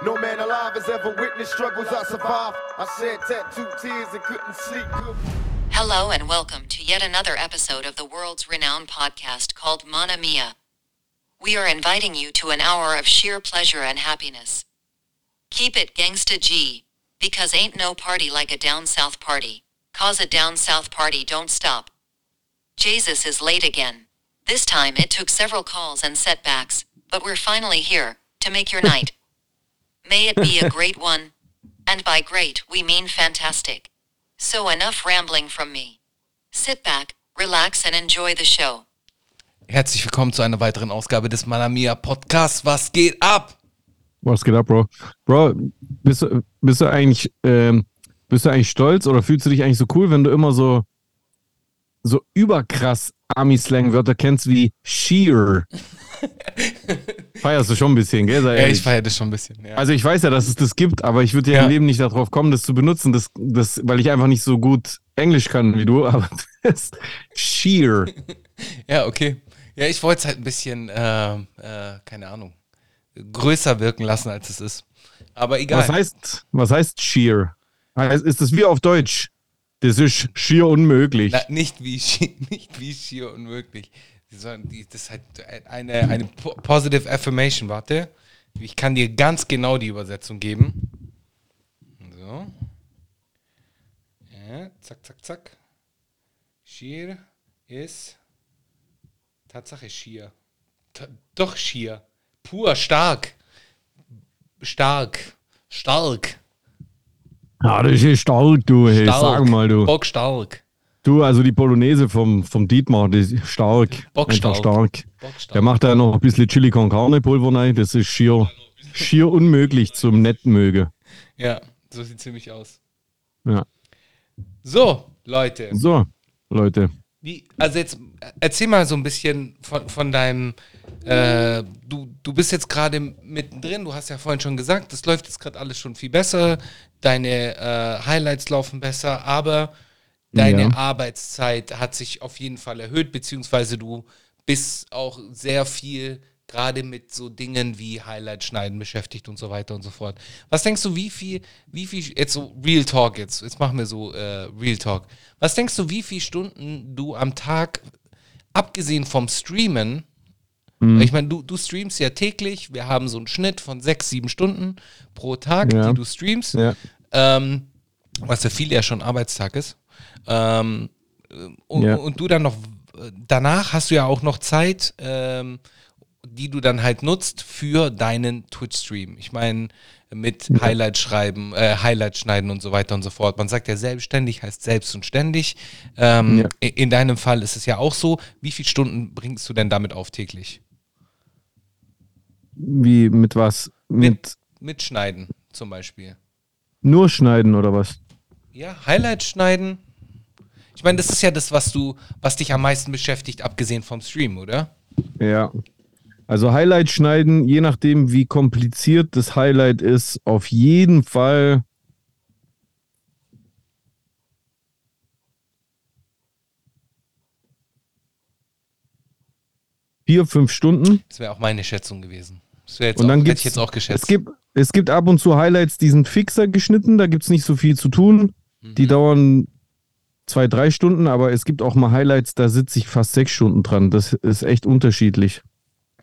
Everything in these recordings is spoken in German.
No man alive has ever witnessed struggles I survived. I shed tattooed tears and couldn't sleep. Hello and welcome to yet another episode of the world's renowned podcast called Mana Mia. We are inviting you to an hour of sheer pleasure and happiness. Keep it gangsta G, because ain't no party like a down south party. Cause a down south party don't stop. Jesus is late again. This time it took several calls and setbacks, but we're finally here to make your night. May it be a great one. And by great, we mean fantastic. So enough rambling from me. Sit back, relax, and enjoy the show. Herzlich willkommen zu einer weiteren Ausgabe des Malamia Podcasts. Was geht ab? Was geht ab, Bro? Bro, bist du, bist du eigentlich, ähm, bist du eigentlich stolz oder fühlst du dich eigentlich so cool, wenn du immer so, so überkrass Army-Slang-Wörter kennst wie Sheer? Feierst du schon ein bisschen, gell? Sei Ja, ehrlich. ich feiere das schon ein bisschen. Ja. Also ich weiß ja, dass es das gibt, aber ich würde ja, Ja. im Leben nicht darauf kommen, das zu benutzen, das, das, weil ich einfach nicht so gut Englisch kann wie du, aber das Sheer. ja, okay. Ja, ich wollte es halt ein bisschen, äh, äh, keine Ahnung, größer wirken lassen, als es ist. Aber egal. Was heißt, was heißt Sheer? Ist das wie auf Deutsch? Das ist schier unmöglich. Na, nicht wie nicht wie schier unmöglich. Die, das ist halt eine, eine po- positive affirmation. Warte. Ich kann dir ganz genau die Übersetzung geben. So. Ja, zack, zack, zack. Schier ist Tatsache schier. Ta doch schier. Pur stark. Stark. Stark. Ja, das ist stark, du. Hey, Stark. sag mal, du. Bock stark. Du, also die Polonaise vom, vom Dietmar, die ist stark. Bockstark. Stark. Bock stark. Der macht da noch ein bisschen Chili con Carne Pulver rein. Das ist schier, schier unmöglich zum nett möge. Ja, so sieht ziemlich aus. Ja. So, Leute, So, Leute. wie, also jetzt äh, erzähl mal so ein bisschen von, von deinem, äh, du, du bist jetzt gerade mittendrin, du hast ja vorhin schon gesagt, das läuft jetzt gerade alles schon viel besser, deine äh, Highlights laufen besser, aber deine Ja. Arbeitszeit hat sich auf jeden Fall erhöht, beziehungsweise du bist auch sehr viel gerade mit so Dingen wie Highlight schneiden beschäftigt und so weiter und so fort. Was denkst du, wie viel, wie viel, jetzt so Real Talk jetzt, jetzt machen wir so äh, Real Talk. Was denkst du, wie viele Stunden du am Tag, abgesehen vom Streamen, ich meine, du, du streamst ja täglich, wir haben so einen Schnitt von sechs, sieben Stunden pro Tag, Ja. die du streamst, Ja. ähm, was für viele ja schon Arbeitstag ist. Ähm, und, Ja. und du dann noch, danach hast du ja auch noch Zeit, ähm, die du dann halt nutzt für deinen Twitch-Stream. Ich meine, mit Highlight schreiben, äh, Highlight schneiden und so weiter und so fort. Man sagt ja selbstständig heißt selbst und ständig. Ähm, Ja. In deinem Fall ist es ja auch so. Wie viele Stunden bringst du denn damit auf täglich? Wie, mit was? Mit, Mit Schneiden zum Beispiel. nur schneiden oder was? Ja, Highlight schneiden. Ich meine, das ist ja das, was du, was dich am meisten beschäftigt, abgesehen vom Stream, oder? Ja. Also Highlight schneiden, je nachdem, wie kompliziert das Highlight ist, auf jeden Fall. Vier, fünf Stunden. Das wäre auch meine Schätzung gewesen. Das jetzt Und dann auch, hätte ich jetzt auch geschätzt. Es gibt, es gibt ab und zu Highlights, die sind fixer geschnitten, da gibt es nicht so viel zu tun. Die Mhm. dauern zwei, drei Stunden, aber es gibt auch mal Highlights, da sitze ich fast sechs Stunden dran. Das ist echt unterschiedlich.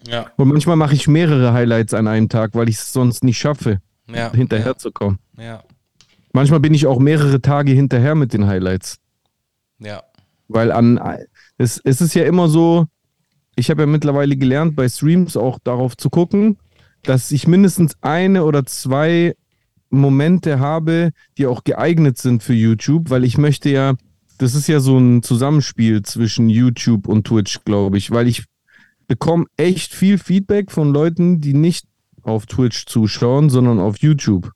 ja, Und manchmal mache ich mehrere Highlights an einem Tag, weil ich es sonst nicht schaffe, ja, hinterherzukommen. ja, Manchmal bin ich auch mehrere Tage hinterher mit den Highlights. ja, Weil an es, es ist ja immer so, ich habe ja mittlerweile gelernt, bei Streams auch darauf zu gucken, dass ich mindestens eine oder zwei Momente habe, die auch geeignet sind für YouTube, weil ich möchte ja, das ist ja so ein Zusammenspiel zwischen YouTube und Twitch, glaube ich, weil ich bekomme echt viel Feedback von Leuten, die nicht auf Twitch zuschauen, sondern auf YouTube.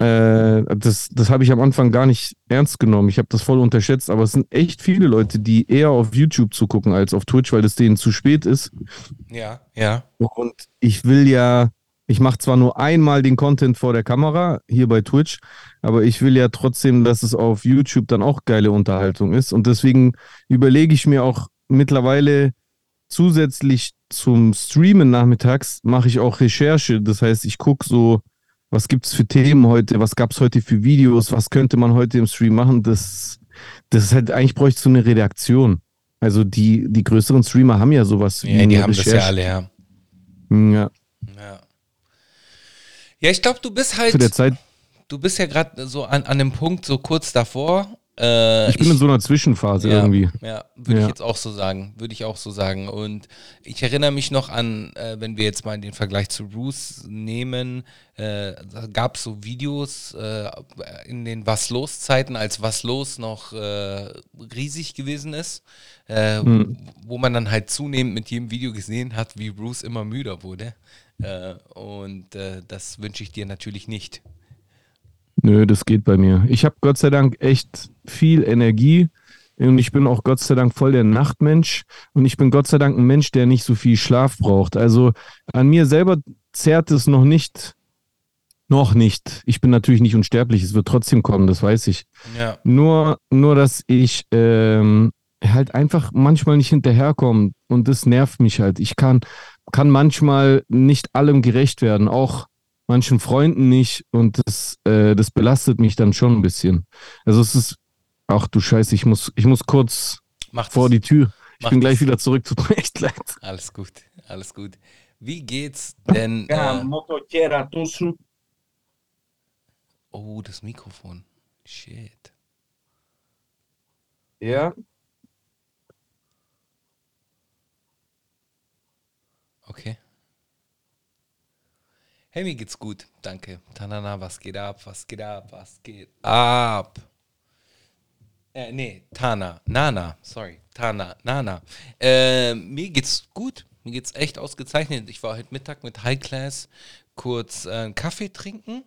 Äh, das das habe ich am Anfang gar nicht ernst genommen. Ich habe das voll unterschätzt, aber es sind echt viele Leute, die eher auf YouTube zugucken als auf Twitch, weil es denen zu spät ist. ja, ja, Und ich will ja, ich mache zwar nur einmal den Content vor der Kamera, hier bei Twitch, aber ich will ja trotzdem, dass es auf YouTube dann auch geile Unterhaltung ist. Und deswegen überlege ich mir auch mittlerweile zusätzlich zum Streamen nachmittags, mache ich auch Recherche. Das heißt, ich gucke so was gibt es für Themen heute, was gab es heute für Videos, was könnte man heute im Stream machen, das, das ist halt, eigentlich bräuchte du eine Redaktion. Also die, die größeren Streamer haben ja sowas Ja, die haben das ja Recherche. alle. Ja, Ja, ja ich glaube, du bist halt, zu der Zeit, du bist ja gerade so an, an dem Punkt, so kurz davor. Äh, ich bin in so einer Zwischenphase ja, irgendwie. Ja, würde ich Ja. jetzt auch so sagen. Würde ich auch so sagen. Und ich erinnere mich noch an, äh, wenn wir jetzt mal den Vergleich zu Bruce nehmen, äh, da gab es so Videos äh, in den Was los Zeiten, als Was los noch äh, riesig gewesen ist, äh, Mhm. wo man dann halt zunehmend mit jedem Video gesehen hat, wie Bruce immer müder wurde. Äh, und äh, das wünsche ich dir natürlich nicht. Nö, das geht bei mir. Ich habe Gott sei Dank echt viel Energie und ich bin auch Gott sei Dank voll der Nachtmensch und ich bin Gott sei Dank ein Mensch, der nicht so viel Schlaf braucht. Also an mir selber zerrt es noch nicht. Noch nicht. Ich bin natürlich nicht unsterblich, es wird trotzdem kommen, das weiß ich. Ja. Nur, nur dass ich ähm, halt einfach manchmal nicht hinterherkomme und das nervt mich halt. Ich kann, kann manchmal nicht allem gerecht werden, auch manchen Freunden nicht und das, äh, das belastet mich dann schon ein bisschen. Also es ist, ach du Scheiße, ich muss, ich muss kurz Macht vor die Tür. Ich Mach bin gleich wieder zurück, tut mir echt leid. Alles gut, alles gut. Wie geht's denn? Äh, oh, das Mikrofon. Shit. Ja, Okay. Hey, mir geht's gut. Danke. Tanana, was geht ab? Was geht ab? Was geht ab? Äh, nee, Tana. Nana. Sorry. Tana. Nana. Äh, mir geht's gut. Mir geht's echt ausgezeichnet. Ich war heute Mittag mit High Class kurz äh, Kaffee trinken.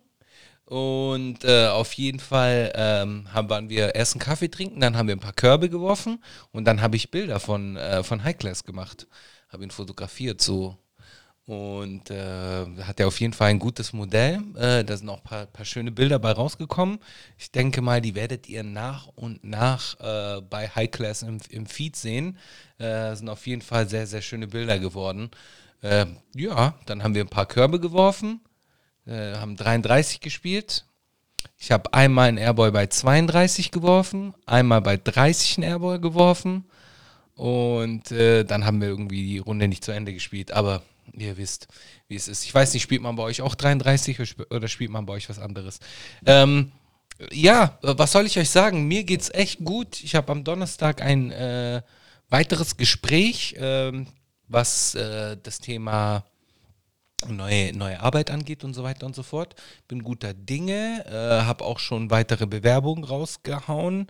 Und äh, auf jeden Fall ähm, haben, waren wir erst einen Kaffee trinken, dann haben wir ein paar Körbe geworfen und dann habe ich Bilder von, äh, von High Class gemacht. Habe ihn fotografiert so. Und äh, hat er auf jeden Fall ein gutes Modell. Äh, da sind auch ein paar, paar schöne Bilder bei rausgekommen. Ich denke mal, die werdet ihr nach und nach äh, bei High Class im, im Feed sehen. Äh, sind auf jeden Fall sehr, sehr schöne Bilder geworden. Äh, ja, dann haben wir ein paar Körbe geworfen, äh, haben 33 gespielt. Ich habe einmal einen Airboy bei 32 geworfen, einmal bei 30 einen Airboy geworfen. Und äh, dann haben wir irgendwie die Runde nicht zu Ende gespielt. Aber ihr wisst, wie es ist. Ich weiß nicht, spielt man bei euch auch 33 oder sp- oder spielt man bei euch was anderes? Ähm, ja, was soll ich euch sagen? Mir geht's echt gut. Ich habe am Donnerstag ein äh, weiteres Gespräch, ähm, was äh, das Thema neue, neue Arbeit angeht und so weiter und so fort. Bin guter Dinge, äh, habe auch schon weitere Bewerbungen rausgehauen.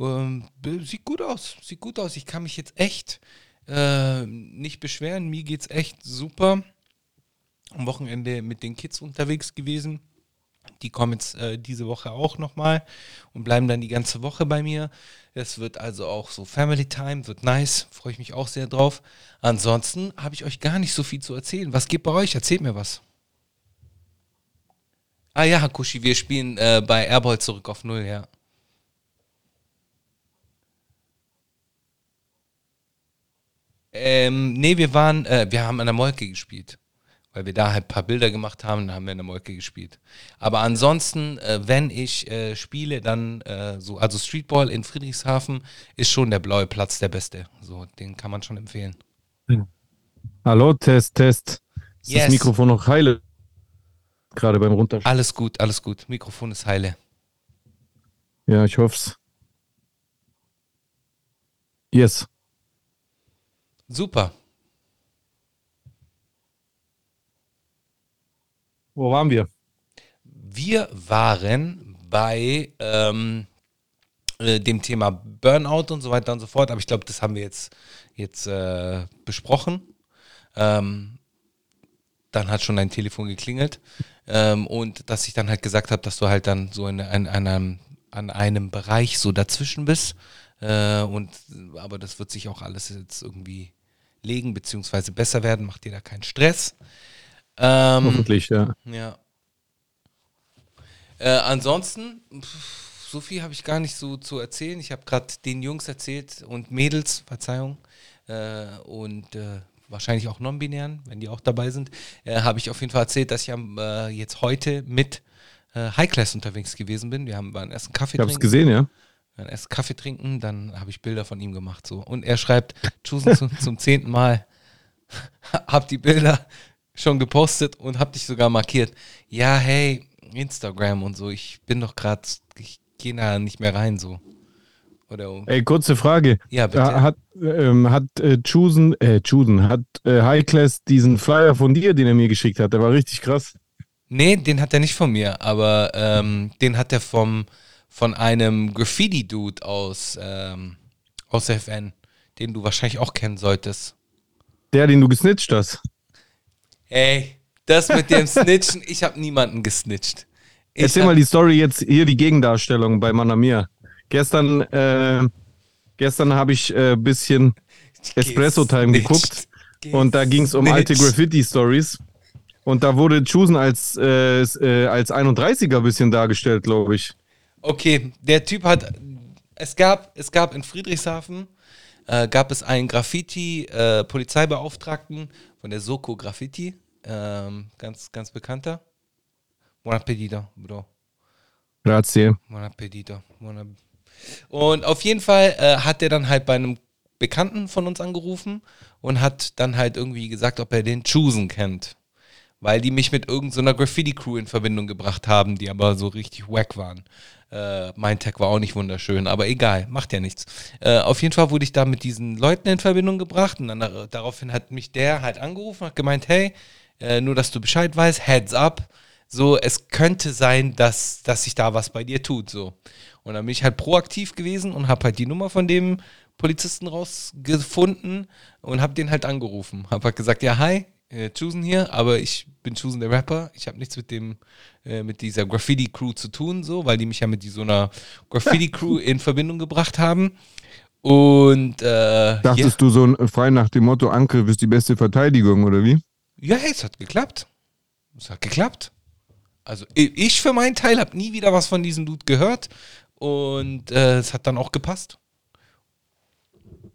Ähm, sieht gut aus, sieht gut aus. Ich kann mich jetzt echt äh, nicht beschweren. Mir geht's echt super. Am Wochenende mit den Kids unterwegs gewesen. Die kommen jetzt äh, diese Woche auch nochmal und bleiben dann die ganze Woche bei mir. Es wird also auch so Family Time, wird nice, freue ich mich auch sehr drauf. Ansonsten habe ich euch gar nicht so viel zu erzählen. Was geht bei euch? Erzählt mir was. Ah ja, Hakushi, wir spielen äh, bei Airball zurück auf Null, ja. Ähm, nee, wir waren, äh, wir haben an der Molke gespielt. Weil wir da halt ein paar Bilder gemacht haben, dann haben wir in der Molke gespielt. Aber ansonsten, äh, wenn ich äh, spiele, dann äh, so, also Streetball in Friedrichshafen ist schon der blaue Platz der beste. So, den kann man schon empfehlen. Hallo, Test, Test. Ist Yes. das Mikrofon noch heile? Gerade beim Runterspielen. Alles gut, alles gut. Mikrofon ist heile. Ja, ich hoff's. Yes. Super. Wo waren wir? Wir waren bei ähm, äh, dem Thema Burnout und so weiter und so fort, aber ich glaube, das haben wir jetzt, jetzt äh, besprochen. Ähm, dann hat schon dein Telefon geklingelt ähm, und dass ich dann halt gesagt habe, dass du halt dann so in, in, einem, an einem Bereich so dazwischen bist. Äh, und aber das wird sich auch alles jetzt irgendwie legen, beziehungsweise besser werden, macht dir da keinen Stress. Ähm, Hoffentlich, ja. ja. Äh, ansonsten, so viel habe ich gar nicht so zu erzählen. Ich habe gerade den Jungs erzählt und Mädels, Verzeihung. Äh, und äh, wahrscheinlich auch non-binären, wenn die auch dabei sind, äh, habe ich auf jeden Fall erzählt, dass ich am, äh, jetzt heute mit äh, High Class unterwegs gewesen bin. Wir haben waren erst einen Kaffee Ich hab's trinken. gesehen, ja. Dann erst Kaffee trinken, dann habe ich Bilder von ihm gemacht. So. Und er schreibt, Chusen zum, zum zehnten Mal, hab die Bilder schon gepostet und hab dich sogar markiert. Ja, hey, Instagram und so, ich bin doch gerade, ich gehe da nicht mehr rein so. Oder Ey, kurze Frage. Ja, bitte. Äh, Hat, ähm, hat äh, Chusen, äh, Chusen, hat äh, High Class diesen Flyer von dir, den er mir geschickt hat, der war richtig krass. Nee, den hat er nicht von mir, aber ähm, den hat er vom, von einem Graffiti-Dude aus, ähm, aus FN, den du wahrscheinlich auch kennen solltest. Der, den du gesnitcht hast. Ey, das mit dem Snitchen, ich habe niemanden gesnitcht. Ich Erzähl mal die Story jetzt, hier die Gegendarstellung bei Manamia. Gestern, äh, gestern habe ich ein äh, bisschen Espresso Time Gesnitcht. geguckt und da ging es um alte. Graffiti-Stories. Und da wurde Chusen als, äh, äh, als 31er ein bisschen dargestellt, glaube ich. Okay, der Typ hat, es gab, es gab in Friedrichshafen, äh, gab es einen Graffiti-Polizeibeauftragten von der Soko Graffiti, ähm, ganz, ganz bekannter. Buon appetito, Bro. Grazie. Buon appetito. Buon Und auf jeden Fall äh, hat er dann halt bei einem Bekannten von uns angerufen und hat dann halt irgendwie gesagt, ob er den Chusen kennt. Weil die mich mit irgendeiner Graffiti-Crew in Verbindung gebracht haben, die aber so richtig wack waren. Äh, mein Tag war auch nicht wunderschön, aber egal, macht ja nichts. Äh, auf jeden Fall wurde ich da mit diesen Leuten in Verbindung gebracht und dann daraufhin hat mich der halt angerufen, hat gemeint, hey, äh, nur dass du Bescheid weißt, heads up, so, es könnte sein, dass, dass sich da was bei dir tut, so. Und dann bin ich halt proaktiv gewesen und habe halt die Nummer von dem Polizisten rausgefunden und habe den halt angerufen. Habe halt gesagt, ja, hi, äh, Chusen hier, aber ich bin Chusen der Rapper. Ich habe nichts mit dem, äh, mit dieser Graffiti-Crew zu tun, so, weil die mich ja mit so einer Graffiti-Crew in Verbindung gebracht haben. Und äh, Dachtest du so ein, frei nach dem Motto, Angriff ist die beste Verteidigung, oder wie? Ja, hey, es hat geklappt. Es hat geklappt. Also ich für meinen Teil habe nie wieder was von diesem Dude gehört und äh, es hat dann auch gepasst.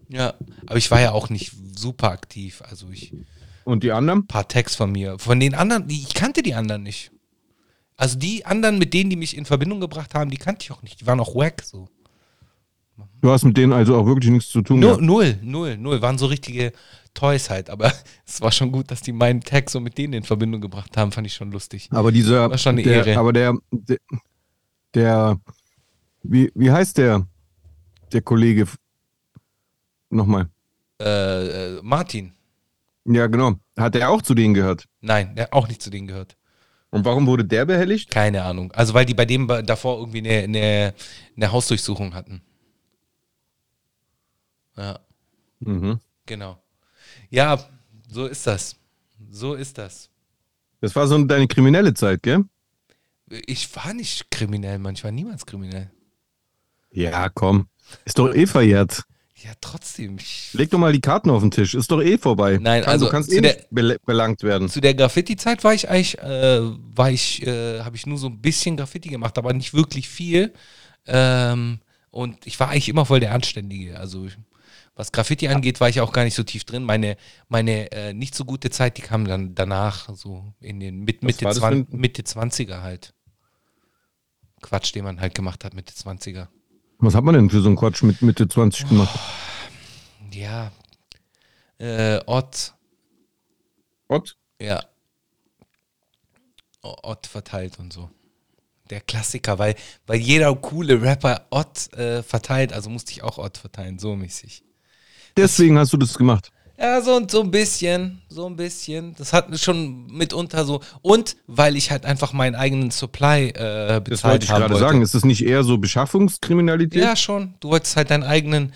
Ja, aber ich war ja auch nicht super aktiv. Also ich Und die anderen? paar Tags von mir. Von den anderen, ich kannte die anderen nicht. Also die anderen, mit denen, die mich in Verbindung gebracht haben, die kannte ich auch nicht. Die waren auch wack so. Du hast mit denen also auch wirklich nichts zu tun Null, null, null, null. Waren so richtige Toys halt. Aber es war schon gut, dass die meinen Tag so mit denen in Verbindung gebracht haben. Fand ich schon lustig. Aber dieser, War schon eine der, Ehre. aber der, der, der wie, wie heißt der, der Kollege? Nochmal. Äh, äh, Martin. Ja, genau. Hat er auch zu denen gehört? Nein, der hat auch nicht zu denen gehört. Und warum wurde der behelligt? Keine Ahnung. Also weil die bei dem davor irgendwie eine, eine, eine Hausdurchsuchung hatten. Ja, Mhm. genau. Ja, so ist das. So ist das. Das war so deine kriminelle Zeit, gell? Ich war nicht kriminell, Mann. Ich war niemals kriminell. Ja, komm. Ist doch eh verjährt. Ja, trotzdem. Leg doch mal die Karten auf den Tisch. Ist doch eh vorbei. Nein, Kann, also du kannst eh der- nicht bel belangt werden. zu der Graffiti-Zeit war ich eigentlich, äh, war ich, äh, habe ich nur so ein bisschen Graffiti gemacht, aber nicht wirklich viel. Ähm, und ich war eigentlich immer voll der Anständige. Also was Graffiti angeht, war ich auch gar nicht so tief drin. Meine, meine äh, nicht so gute Zeit, die kam dann danach, so in den mit, Mitte, war das für 20, ein- Mitte 20er halt. Quatsch, den man halt gemacht hat, Mitte 20er. Was hat man denn für so einen Quatsch mit Mitte 20 gemacht? Ja. Äh, Ott, Ott? Ja. Ott verteilt und so. Der Klassiker, weil, weil jeder coole Rapper Ott äh, verteilt, also musste ich auch Ott verteilen, so mäßig. Deswegen hast du das gemacht. Ja, so, so ein bisschen, so ein bisschen. Das hat schon mitunter so. Und weil ich halt einfach meinen eigenen Supply äh, bezahlt Das wollte ich gerade sagen. Ist das nicht eher so Beschaffungskriminalität? Ja, schon. Du wolltest halt deinen eigenen,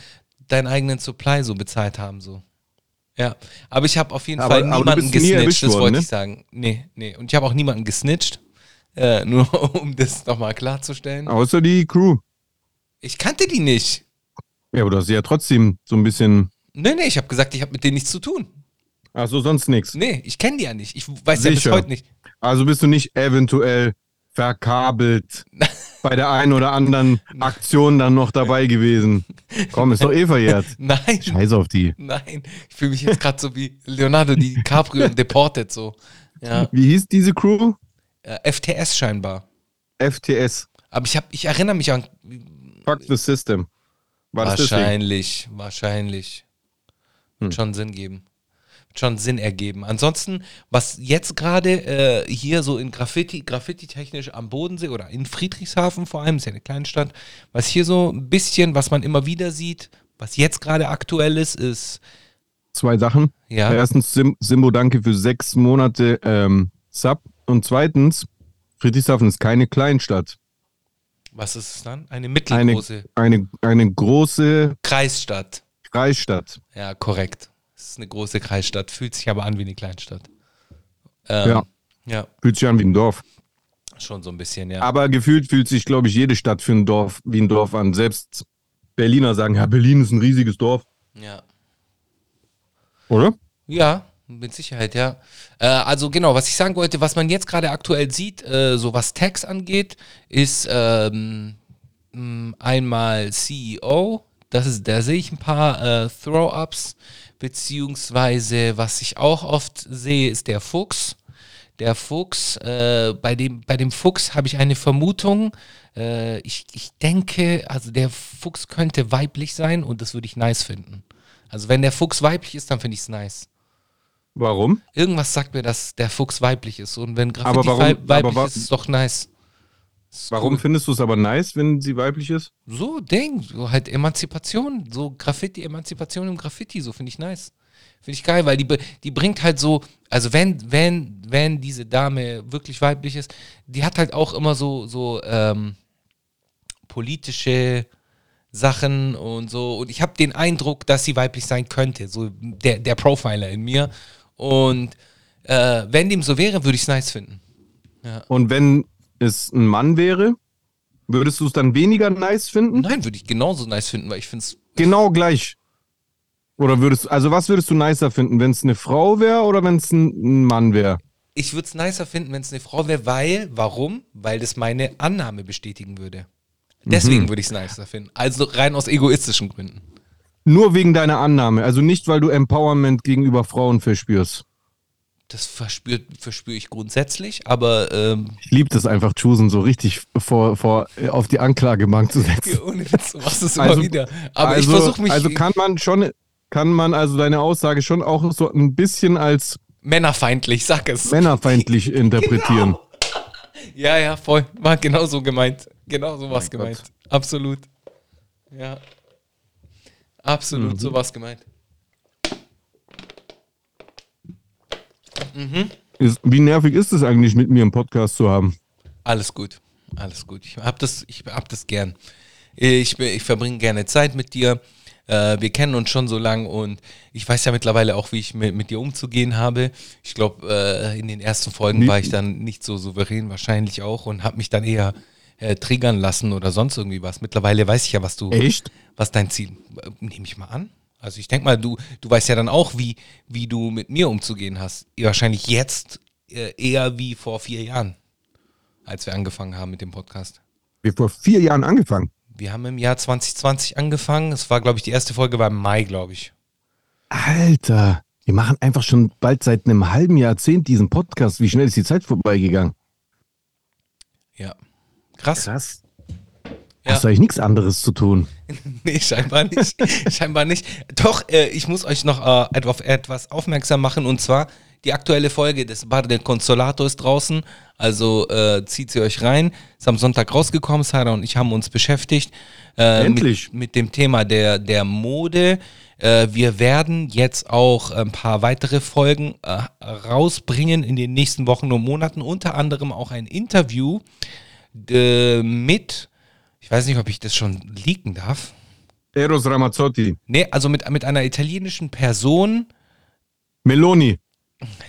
deinen eigenen Supply so bezahlt haben, so. Ja, aber ich habe auf jeden Aber- Fall aber niemanden gesnitcht, das worden, wollte ne? ich sagen. Nee, nee. Und ich habe auch niemanden gesnitcht. Äh, nur um das nochmal klarzustellen. Außer die Crew. Ich kannte die nicht. Ja, aber du hast sie ja trotzdem so ein bisschen. Nee, nee, ich habe gesagt, ich habe mit denen nichts zu tun. Ach so, sonst nichts. Nee, ich kenne die ja nicht. Ich weiß ja bis Sicher. heute nicht. Also bist du nicht eventuell verkabelt. bei der einen oder anderen Aktion dann noch dabei gewesen. Komm, ist doch eh verjährt. Nein, Scheiß auf die. nein. Ich fühle mich jetzt gerade so wie Leonardo DiCaprio in Deported so. Ja. Wie hieß diese Crew? Äh, FTS scheinbar. FTS. Aber ich, hab, ich erinnere mich an. Fuck the System. War wahrscheinlich, wahrscheinlich. Wird schon Sinn geben. Wird schon Sinn ergeben. Ansonsten, was jetzt gerade äh, hier so in Graffiti, Graffiti-technisch am Bodensee oder in Friedrichshafen vor allem, ist ja eine Kleinstadt, was hier so ein bisschen, was man immer wieder sieht, was jetzt gerade aktuell ist, ist, Zwei Sachen. ja, Erstens, Sim Simbo, danke für sechs Monate ähm, Sub. Und zweitens, Friedrichshafen ist keine Kleinstadt. was ist es dann? Eine Eine, mittelgroße eine, eine große Kreisstadt. Kreisstadt. Ja, korrekt. Es ist eine große Kreisstadt, fühlt sich aber an wie eine Kleinstadt. Ähm, Ja. Ja, Fühlt sich an wie ein Dorf. schon so ein bisschen, ja. Aber gefühlt fühlt sich, glaube ich, jede Stadt für ein Dorf wie ein Dorf an. Selbst Berliner sagen, ja, Berlin ist ein riesiges Dorf. ja. Oder? Ja, mit Sicherheit, ja. Äh, also genau, was ich sagen wollte, was man jetzt gerade aktuell sieht, äh, so was Tags angeht, ist ähm, einmal CEO, das ist, da sehe ich ein paar äh, Throw-Ups, beziehungsweise was ich auch oft sehe, ist der Fuchs. Der Fuchs, äh, bei, dem, bei dem Fuchs habe ich eine Vermutung. Äh, ich, ich denke, also der Fuchs könnte weiblich sein und das würde ich nice finden. Also wenn der Fuchs weiblich ist, dann finde ich es nice. Warum? Irgendwas sagt mir, dass der Fuchs weiblich ist. Und wenn Aber Graffiti warum- weib- weiblich aber wa- ist, ist es doch nice. Warum cool. findest du es aber nice, wenn sie weiblich ist? So, Ding, so halt Emanzipation, so Graffiti, Emanzipation im Graffiti, so finde ich nice. Finde ich geil, weil die, die bringt halt so, also wenn, wenn, wenn diese Dame wirklich weiblich ist, die hat halt auch immer so, so ähm, politische Sachen und so. Und ich habe den Eindruck, dass sie weiblich sein könnte, so der, der Profiler in mir. Und äh, wenn dem so wäre, würde ich es nice finden. Und wenn es ein Mann wäre, würdest du es dann weniger nice finden? Nein, würde ich genauso nice finden, weil ich finde es Genau gleich. Oder würdest also was würdest du nicer finden, wenn es eine Frau wäre oder wenn es ein, Mann wäre? Ich würde es nicer finden, wenn es eine Frau wäre, weil, warum? Weil das meine Annahme bestätigen würde. Deswegen würde ich es nicer finden. Also rein aus egoistischen Gründen. Nur wegen deiner Annahme, also nicht, weil du Empowerment gegenüber Frauen verspürst. Das verspürt, verspüre ich grundsätzlich, aber ähm, Ich liebe das einfach, Chusen so richtig vor, vor, auf die Anklagebank zu setzen. ohne Witz, du machst es immer Also- wieder. Aber also, ich versuche mich Also kann man schon, kann man also deine Aussage schon auch so ein bisschen als männerfeindlich, sag es. männerfeindlich interpretieren. Ja, ja, voll. War genau so gemeint. Genau so was Mein gemeint. Gott. Absolut. Ja. Absolut, Mhm. so was gemeint. Ist, wie nervig ist es eigentlich, mit mir einen Podcast zu haben? Alles gut. Alles gut. Ich hab das, ich hab das gern. Ich, ich verbringe gerne Zeit mit dir. Äh, wir kennen uns schon so lang und ich weiß ja mittlerweile auch, wie ich mit, mit dir umzugehen habe. Ich glaube, äh, in den ersten Folgen Wie- war ich dann nicht so souverän, wahrscheinlich auch, und habe mich dann eher äh, triggern lassen oder sonst irgendwie was. Mittlerweile weiß ich ja, was du, Echt? was dein Ziel, äh, nehme ich mal an. Also ich denke mal, du, du weißt ja dann auch, wie, wie du mit mir umzugehen hast. Wahrscheinlich jetzt äh, eher wie vor vier Jahren, als wir angefangen haben mit dem Podcast. Wir vor vier Jahren angefangen. Wir haben im Jahr 2020 angefangen. Es war, glaube ich, die erste Folge war im Mai, glaube ich. Alter, wir machen einfach schon bald seit einem halben Jahrzehnt diesen Podcast. Wie schnell ist die Zeit vorbeigegangen? Ja. Krass. Krass. Ja. Hast du eigentlich nichts anderes zu tun? Nee, scheinbar nicht. scheinbar nicht. Doch, äh, ich muss euch noch äh, auf etwas aufmerksam machen und zwar die aktuelle Folge des Bar del Consolato ist draußen. Also äh, zieht sie euch rein. Ist am Sonntag rausgekommen. Sarah und ich haben uns beschäftigt. Äh, Endlich. Mit, mit dem Thema der, der Mode. Äh, wir werden jetzt auch ein paar weitere Folgen äh, rausbringen in den nächsten Wochen und Monaten. Unter anderem auch ein Interview mit, ich weiß nicht, ob ich das schon leaken darf. Eros Ramazzotti. Nee, also mit, mit einer italienischen Person, Meloni.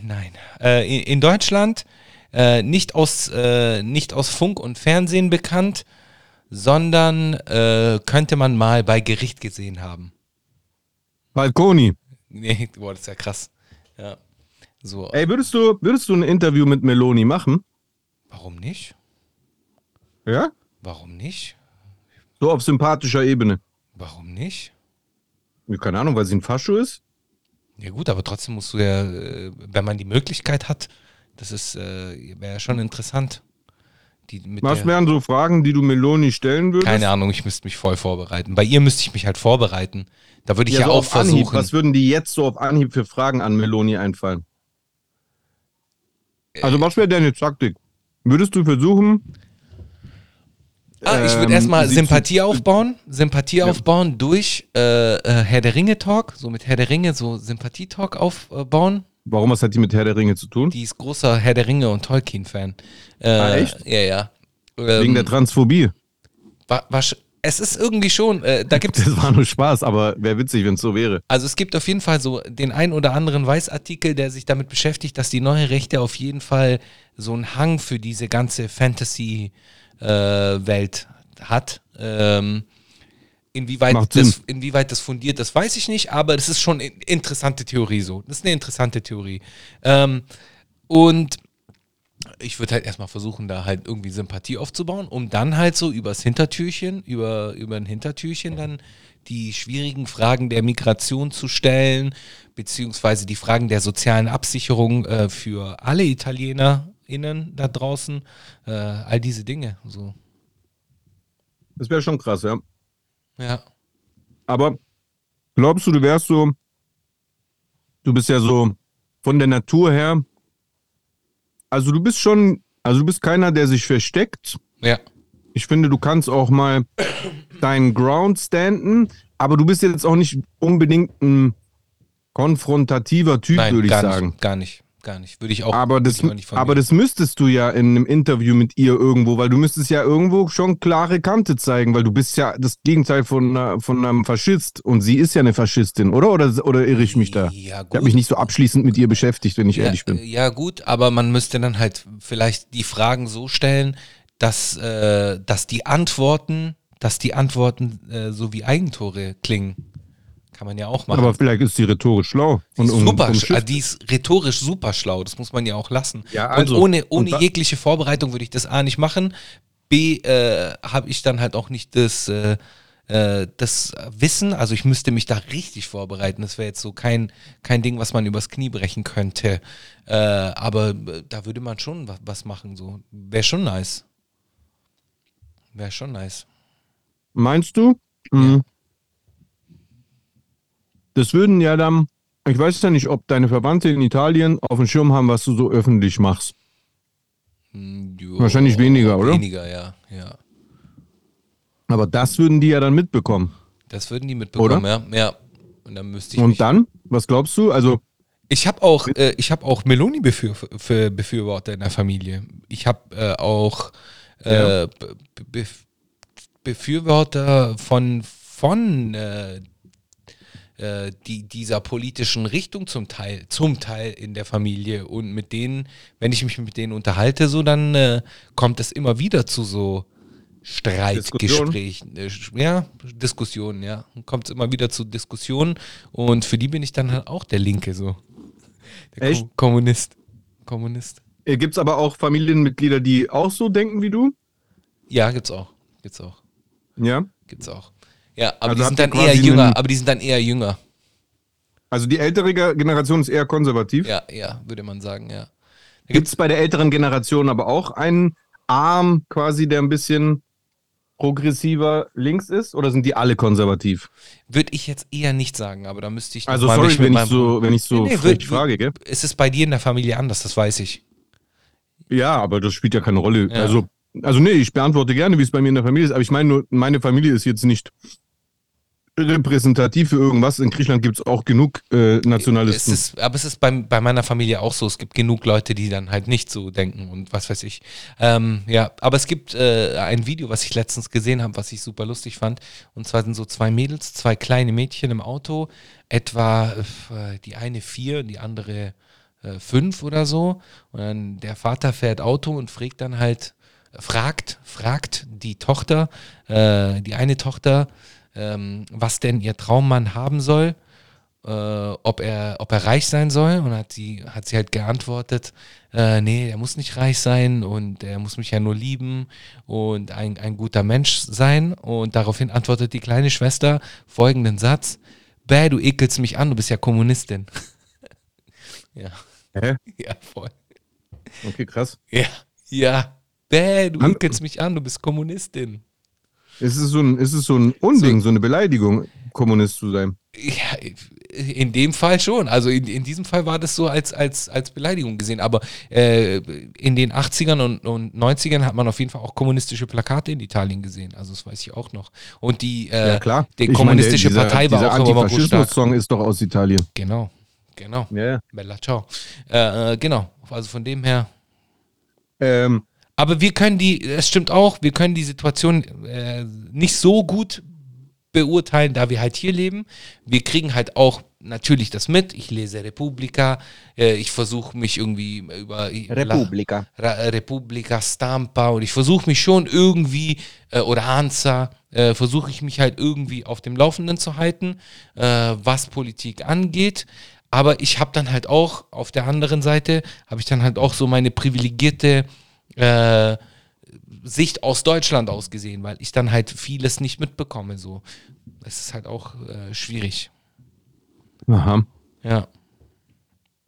nein, äh, in, in Deutschland, äh, nicht, aus, äh, nicht aus Funk und Fernsehen bekannt, sondern äh, könnte man mal bei Gericht gesehen haben. Falconi. Nee, boah, das ist ja krass. Ja. So, Ey, würdest du, würdest du ein Interview mit Meloni machen? warum nicht? Ja? Warum nicht? So auf sympathischer Ebene. Warum nicht? Keine Ahnung, weil sie ein Fascho ist? Ja gut, aber trotzdem musst du ja, äh, wenn man die Möglichkeit hat, das ist, äh, wäre ja schon interessant. Was wären so Fragen, die du Meloni stellen würdest? keine Ahnung, ich müsste mich voll vorbereiten. Bei ihr müsste ich mich halt vorbereiten. Da würde ich ja, so auch auf Anhieb. versuchen. Was würden die jetzt so auf Anhieb für Fragen an Meloni einfallen? Also, was wäre deine Taktik? Würdest du versuchen, Ah, ich würde Ähm, erstmal Sympathie aufbauen. Sympathie aufbauen durch äh, äh, Herr der Ringe Talk, so mit Herr der Ringe, so Sympathie-Talk aufbauen. warum, was hat die mit Herr der Ringe zu tun? Die ist großer Herr der Ringe und Tolkien-Fan. Äh, Ah, echt? Ja, ja. Wegen Ähm, der Transphobie. wa- wasch- es ist irgendwie schon, äh, da gibt es Das war nur Spaß, aber wäre witzig, wenn es so wäre. Also es gibt auf jeden Fall so den ein oder anderen Weißartikel, der sich damit beschäftigt, dass die neue Rechte auf jeden Fall so einen Hang für diese ganze Fantasy-Welt hat. Ähm, inwieweit, Macht das, Sinn. inwieweit das fundiert, das weiß ich nicht, aber das ist schon eine interessante Theorie so. Das ist eine interessante Theorie. Ähm, und ich würde halt erstmal versuchen, da halt irgendwie Sympathie aufzubauen, um dann halt so übers Hintertürchen, über, über ein Hintertürchen dann die schwierigen Fragen der Migration zu stellen, beziehungsweise die Fragen der sozialen Absicherung äh, für alle ItalienerInnen da draußen, äh, all diese Dinge. So. Das wäre schon krass, ja. Ja. Aber glaubst du, du wärst so, du bist ja so von der Natur her, also du bist schon, also du bist keiner, der sich versteckt. Ja. Ich finde, du kannst auch mal deinen Ground standen, aber du bist jetzt auch nicht unbedingt ein konfrontativer Typ, Nein, würde ich gar sagen. nicht. Gar nicht. Gar nicht. Würde ich auch, Aber, das, nicht aber das müsstest du ja in einem Interview mit ihr irgendwo, weil du müsstest ja irgendwo schon klare Kante zeigen, weil du bist ja das Gegenteil von, einer, von einem Faschist und sie ist ja eine Faschistin, oder? Oder, oder irre ich mich da? Ja, Ich habe gut. mich nicht so abschließend mit ihr beschäftigt, wenn ich ja, ehrlich bin. Ja, gut, aber man müsste dann halt vielleicht die Fragen so stellen, dass, äh, dass die Antworten, dass die Antworten äh, so wie Eigentore klingen. Kann man ja auch machen. Aber vielleicht ist sie rhetorisch schlau. die ist, und um- super, um äh, die ist rhetorisch super schlau, das muss man ja auch lassen. Ja, also, und ohne, und ohne wa- jegliche Vorbereitung würde ich das A nicht machen. B äh, habe ich dann halt auch nicht das, äh, äh, das Wissen, also ich müsste mich da richtig vorbereiten. Das wäre jetzt so kein, kein Ding, was man übers Knie brechen könnte. Äh, aber äh, da würde man schon wa- was machen. So. Wäre schon nice. Wäre schon nice. Meinst du? Mhm. Das würden ja dann, ich weiß ja nicht, ob deine Verwandte in Italien auf dem Schirm haben, was du so öffentlich machst. Hm, jo, Wahrscheinlich weniger, oder? Weniger, ja, ja. Aber das würden die ja dann mitbekommen. Das würden die mitbekommen, ja. Ja. Und dann müsste ich Und dann, was glaubst du? Also, Ich habe auch, äh, ich habe auch Meloni-Befürworter in der Familie. Ich habe äh, auch äh, Be Befürworter von, von äh, äh, die, dieser politischen Richtung zum Teil, zum Teil in der Familie. Und mit denen, wenn ich mich mit denen unterhalte, so dann äh, kommt es immer wieder zu so Streitgesprächen. Äh, sch- ja, Diskussionen, ja. Kommt es immer wieder zu Diskussionen. Und für die bin ich dann halt auch der Linke so. Der Echt? Ko Kommunist. Kommunist. gibt es aber auch Familienmitglieder, die auch so denken wie du? Ja, gibt's auch. Gibt's auch. Ja. Gibt's auch. Ja, aber Also die sind dann eher jünger, aber die sind dann eher jünger. Also die ältere Ge- Generation ist eher konservativ. Ja, ja, würde man sagen, ja. Gibt es bei der älteren Generation aber auch einen Arm quasi, der ein bisschen progressiver links ist? Oder sind die alle konservativ? Würde ich jetzt eher nicht sagen, aber da müsste ich Also mal sorry, wenn ich so, wenn ich so Nee, nee, frage, gell? Es ist bei dir in der Familie anders, das weiß ich. Ja, aber das spielt ja keine Rolle. Ja. Also, also nee, ich beantworte gerne, wie es bei mir in der Familie ist, aber ich meine nur, meine Familie ist jetzt nicht repräsentativ für irgendwas. In Griechenland gibt es auch genug äh, Es Nationalisten. ist, aber es ist bei, bei meiner Familie auch so. Es gibt genug Leute, die dann halt nicht so denken und was weiß ich. Ähm, ja, aber es gibt äh, ein Video, was ich letztens gesehen habe, was ich super lustig fand. Und zwar sind so zwei Mädels, zwei kleine Mädchen im Auto, etwa äh, die eine vier die andere äh, fünf oder so. Und dann der Vater fährt Auto und fragt dann halt, fragt, fragt die Tochter, äh, die eine Tochter, ähm, was denn ihr Traummann haben soll. äh, ob, er, ob er reich sein soll. Und hat sie, hat sie halt geantwortet, äh, nee, er muss nicht reich sein und er muss mich ja nur lieben und ein, ein guter Mensch sein. Und daraufhin antwortet die kleine Schwester folgenden Satz, Bäh, du ekelst mich an, du bist ja Kommunistin. ja. Hä? Ja, voll. Okay, krass. Ja, ja. Bäh, du ekelst mich an, du bist Kommunistin. Ist es so ein, ist es so ein Unding, so, eine Beleidigung, Kommunist zu sein? Ja, in dem Fall schon. Also in, in diesem Fall war das so als, als, als Beleidigung gesehen. Aber äh, in den 80ern und, und 90ern hat man auf jeden Fall auch kommunistische Plakate in Italien gesehen. Also das weiß ich auch noch. Und die, äh, ja, klar. die Ich meine, kommunistische der- dieser, Partei war dieser auch immer. Antifaschismus-Song ist doch aus Italien. Genau, genau. Ja, ja. Bella ciao. Äh, äh, genau. Also von dem her. Ähm, Aber wir können die, es stimmt auch, wir können die Situation äh, nicht so gut beurteilen, da wir halt hier leben. Wir kriegen halt auch natürlich das mit. Ich lese Repubblica, äh, ich versuche mich irgendwie über Repubblica. La, Ra- Repubblica Stampa und ich versuche mich schon irgendwie, äh, oder Hansa, äh, versuche ich mich halt irgendwie auf dem Laufenden zu halten, äh, was Politik angeht. Aber ich habe dann halt auch, auf der anderen Seite, habe ich dann halt auch so meine privilegierte äh, Sicht aus Deutschland aus gesehen, weil ich dann halt vieles nicht mitbekomme. So, es ist halt auch äh, schwierig. Aha. Ja.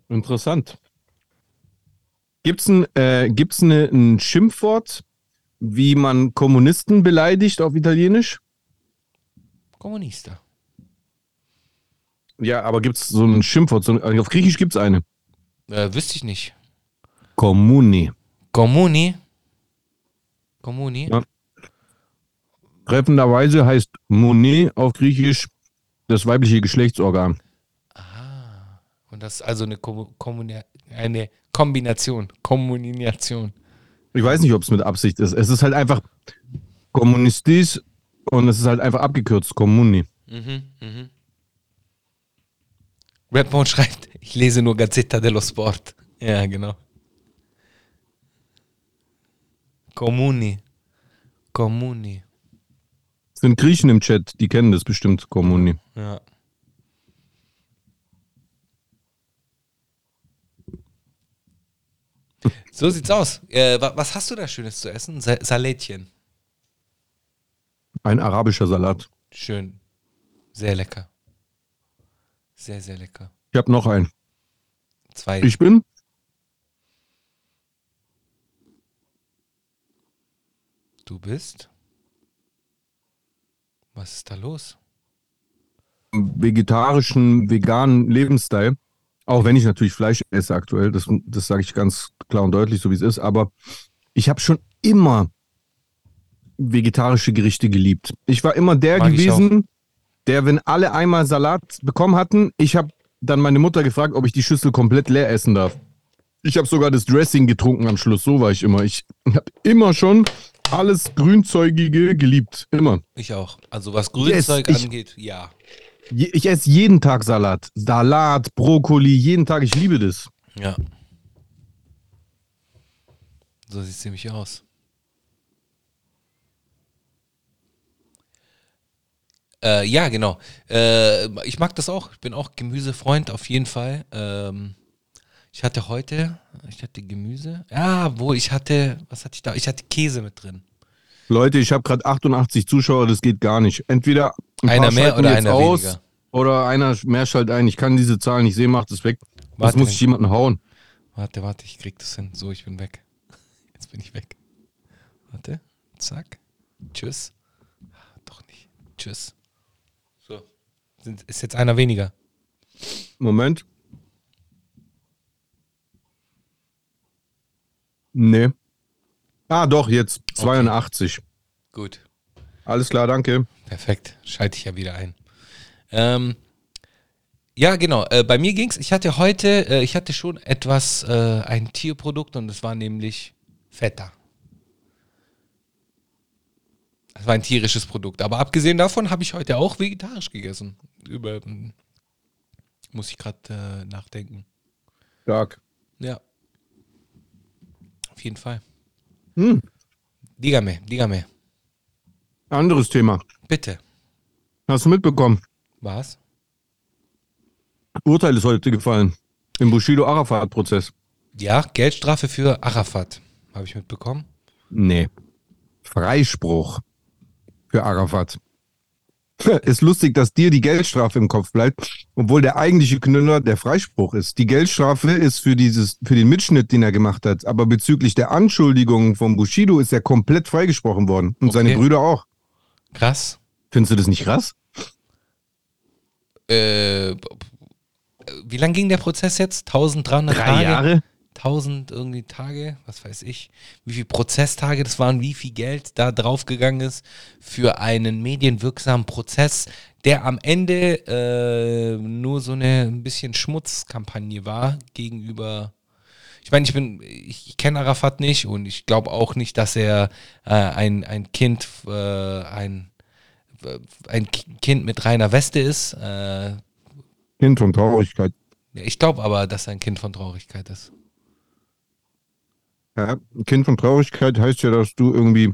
Interessant. Gibt's ein, äh, gibt's eine, ein Schimpfwort, wie man Kommunisten beleidigt auf Italienisch? Kommunista. Ja, aber gibt's so ein Schimpfwort? So, auf Griechisch gibt's eine. Äh, wüsste ich nicht. Kommuni. Kommuni. Kommuni. Ja. Treffenderweise heißt Monet auf Griechisch das weibliche Geschlechtsorgan. Und das ist also eine, Kommuni- eine Kombination. Kommunikation. Ich weiß nicht, ob es mit Absicht ist. Es ist halt einfach Kommunistis und es ist halt einfach abgekürzt Kommuni. Mhm, mhm. Redmond schreibt, ich lese nur Gazzetta dello Sport. Ja, genau. Comuni. Es sind Griechen im Chat, die kennen das bestimmt, Kommuni. Ja. So sieht's aus. Äh, wa- was hast du da Schönes zu essen? Sa Salätchen. Ein arabischer Salat. Schön. Sehr lecker. Sehr, sehr lecker. Ich habe noch einen. Zwei. Ich bin bist? Was ist da los? vegetarischen, veganen Lebensstil. Auch wenn ich natürlich Fleisch esse aktuell, das, das sage ich ganz klar und deutlich, so wie es ist. Aber ich habe schon immer vegetarische Gerichte geliebt. Ich war immer der Mag gewesen, der, wenn alle einmal Salat bekommen hatten, ich habe dann meine Mutter gefragt, ob ich die Schüssel komplett leer essen darf. Ich habe sogar das Dressing getrunken am Schluss, so war ich immer. Ich habe immer schon alles Grünzeugige geliebt, immer. Ich auch. Also was Grünzeug ich- angeht, ja. Je, ich esse jeden Tag Salat. Salat, Brokkoli, jeden Tag. Ich liebe das. Ja. So sieht es nämlich aus. Äh, ja, genau. Äh, ich mag das auch. Ich bin auch Gemüsefreund auf jeden Fall. Ähm, ich hatte heute, ich hatte Gemüse. Ja, wo ich hatte, was hatte ich da? Ich hatte Käse mit drin. Leute, ich habe gerade 88 Zuschauer, das geht gar nicht. Entweder ein Einer mehr oder einer aus, weniger. Oder einer mehr schaltet ein. Ich kann diese Zahl nicht sehen, macht es weg. Was muss ich jemanden hauen? Warte, warte, ich krieg das hin. So, ich bin weg. Jetzt bin ich weg. Warte, zack. Tschüss. Ah, Doch nicht. Tschüss. So. Sind, ist jetzt einer weniger. Moment. Nee. Ah, doch, jetzt 82. Gut. Alles klar, danke. Perfekt. Schalte ich ja wieder ein. Ähm, ja, genau. Äh, bei mir ging's. Ich hatte heute, äh, ich hatte schon etwas, äh, ein Tierprodukt und das war nämlich Feta. Das war ein tierisches Produkt. Aber abgesehen davon habe ich heute auch vegetarisch gegessen. Über, hm, muss ich gerade äh, nachdenken. Stark. Ja. Auf jeden Fall. Hm. Dígame, dígame. Anderes Thema. Bitte. Hast du mitbekommen? Was? Urteil ist heute gefallen. Im Bushido-Arafat-Prozess. Ja, Geldstrafe für Arafat. Habe ich mitbekommen. Nee. Freispruch für Arafat. Ist lustig, dass dir die Geldstrafe im Kopf bleibt, obwohl der eigentliche Knüller der Freispruch ist. Die Geldstrafe ist für dieses, für den Mitschnitt, den er gemacht hat. Aber bezüglich der Anschuldigungen von Bushido ist er komplett freigesprochen worden. Und seine Okay. Brüder auch. Krass. Findest du das nicht krass? Äh, wie lang ging der Prozess jetzt? 1300 Drei Tage? Jahre? 1000 irgendwie Tage, was weiß ich, wie viel Prozesstage das waren, wie viel Geld da draufgegangen ist für einen medienwirksamen Prozess, der am Ende äh, nur so eine ein bisschen Schmutzkampagne war gegenüber. Ich meine, ich bin, ich, ich kenne Arafat nicht und ich glaube auch nicht, dass er äh, ein, ein Kind, äh, ein, ein Ki- Kind mit reiner Weste ist. Äh, Kind von Traurigkeit. ich glaube aber, dass er ein Kind von Traurigkeit ist. Ja, ein Kind von Traurigkeit heißt ja, dass du irgendwie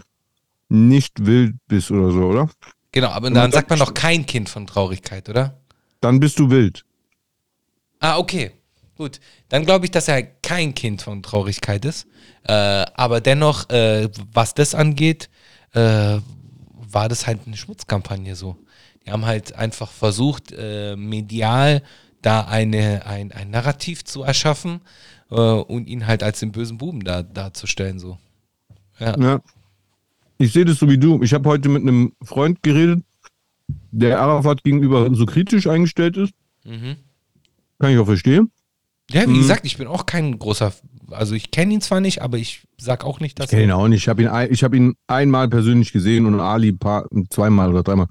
nicht wild bist oder so, oder? Genau, aber dann sagt sagt- man doch kein Kind von Traurigkeit, oder? Dann bist du wild. Ah, okay. Gut. Dann glaube ich, dass er kein Kind von Traurigkeit ist. Äh, aber dennoch, äh, was das angeht, äh, war das halt eine Schmutzkampagne so. Die haben halt einfach versucht, äh, medial da eine, ein, ein Narrativ zu erschaffen äh, und ihn halt als den bösen Buben da, darzustellen. So. Ja. Ja. Ich sehe das so wie du. Ich habe heute mit einem Freund geredet, der Arafat gegenüber so kritisch eingestellt ist. Mhm. Kann ich auch verstehen. Ja, wie Mhm. gesagt, ich bin auch kein großer, also ich kenne ihn zwar nicht, aber ich sag auch nicht, dass Ich kenne ihn auch nicht. Ich habe ihn, ein, ich hab ihn einmal persönlich gesehen und Ali paar, zweimal oder dreimal.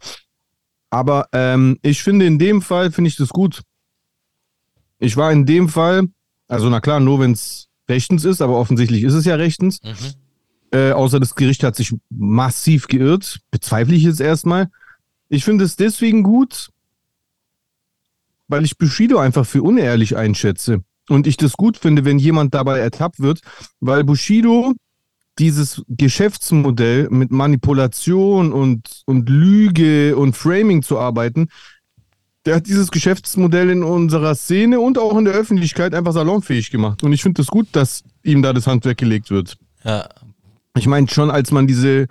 Aber ähm, ich finde, in dem Fall finde ich das gut. Ich war in dem Fall, also na klar, nur wenn es rechtens ist, aber offensichtlich ist es ja rechtens. Mhm. Äh, außer das Gericht hat sich massiv geirrt. Bezweifle ich jetzt erstmal. Ich finde es deswegen gut, weil ich Bushido einfach für unehrlich einschätze. Und ich das gut finde, wenn jemand dabei ertappt wird, weil Bushido dieses Geschäftsmodell mit Manipulation und, und Lüge und Framing zu arbeiten, der hat dieses Geschäftsmodell in unserer Szene und auch in der Öffentlichkeit einfach salonfähig gemacht. Und ich finde es das gut, dass ihm da das Handwerk gelegt wird. Ja, Ich meine, schon als man diese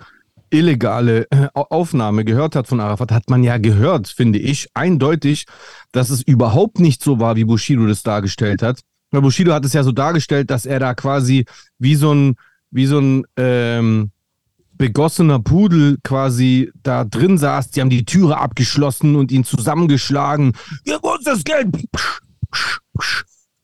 illegale äh, Au- Aufnahme gehört hat von Arafat, hat man ja gehört, finde ich, eindeutig, dass es überhaupt nicht so war, wie Bushido das dargestellt hat. Weil Bushido hat es ja so dargestellt, dass er da quasi wie so ein, wie so ein ähm, begossener Pudel quasi da drin saß. Die haben die Türe abgeschlossen und ihn zusammengeschlagen. Ihr wollt das Geld.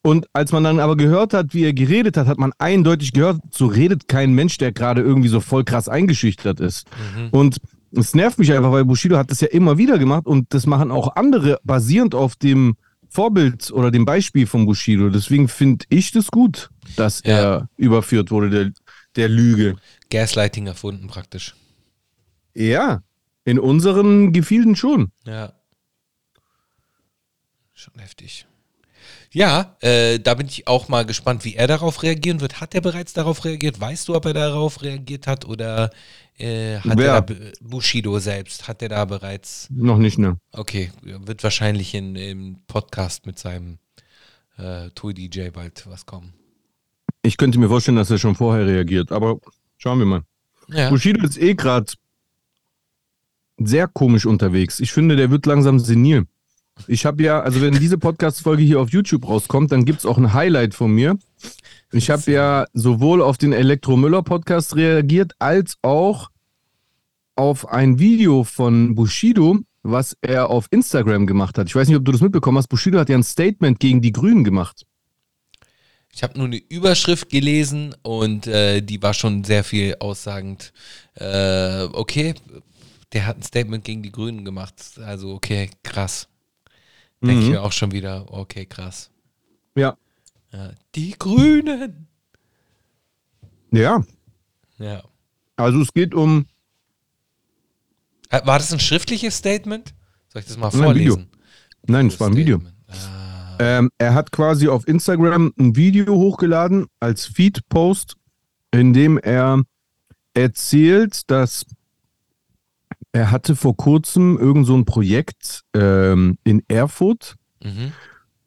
Und als man dann aber gehört hat, wie er geredet hat, hat man eindeutig gehört, so redet kein Mensch, der gerade irgendwie so voll krass eingeschüchtert ist. Und es nervt mich einfach, weil Bushido hat das ja immer wieder gemacht und das machen auch andere basierend auf dem Vorbild oder dem Beispiel von Bushido. Deswegen finde ich das gut, dass Ja. er überführt wurde, der, der Lüge. Gaslighting erfunden praktisch. Ja, in unseren Gefilden schon. Ja. Schon heftig. Ja, äh, da bin ich auch mal gespannt, wie er darauf reagieren wird. Hat er bereits darauf reagiert? Weißt du, ob er darauf reagiert hat oder äh, hat Wer? er da, be- Bushido selbst, hat er da bereits, Noch nicht, ne? okay, wird wahrscheinlich in, im Podcast mit seinem äh, Tour-DJ bald was kommen. Ich könnte mir vorstellen, dass er schon vorher reagiert, aber schauen wir mal. Ja, Bushido ist eh gerade sehr komisch unterwegs. Ich finde, der wird langsam senil. Ich habe ja, also wenn diese Podcast-Folge hier auf YouTube rauskommt, dann gibt es auch ein Highlight von mir. Ich habe ja sowohl auf den Elektro-Müller-Podcast reagiert, als auch auf ein Video von Bushido, was er auf Instagram gemacht hat. Ich weiß nicht, ob du das mitbekommen hast. Bushido hat ja ein Statement gegen die Grünen gemacht. Ich habe nur eine Überschrift gelesen und äh, die war schon sehr viel aussagend. Äh, okay, der hat ein Statement gegen die Grünen gemacht. Also okay, krass. Denke ich Mhm. mir auch schon wieder, okay, krass. Ja. Ja, die Grünen. Ja, Ja. also es geht um Äh, War das ein schriftliches Statement? Soll ich das mal Nein, Video. vorlesen? Nein, es war ein Video. Ah, Ähm, er hat quasi auf Instagram ein Video hochgeladen als Feed-Post, in dem er erzählt, dass er hatte vor kurzem irgend so ein Projekt ähm, in Erfurt mhm.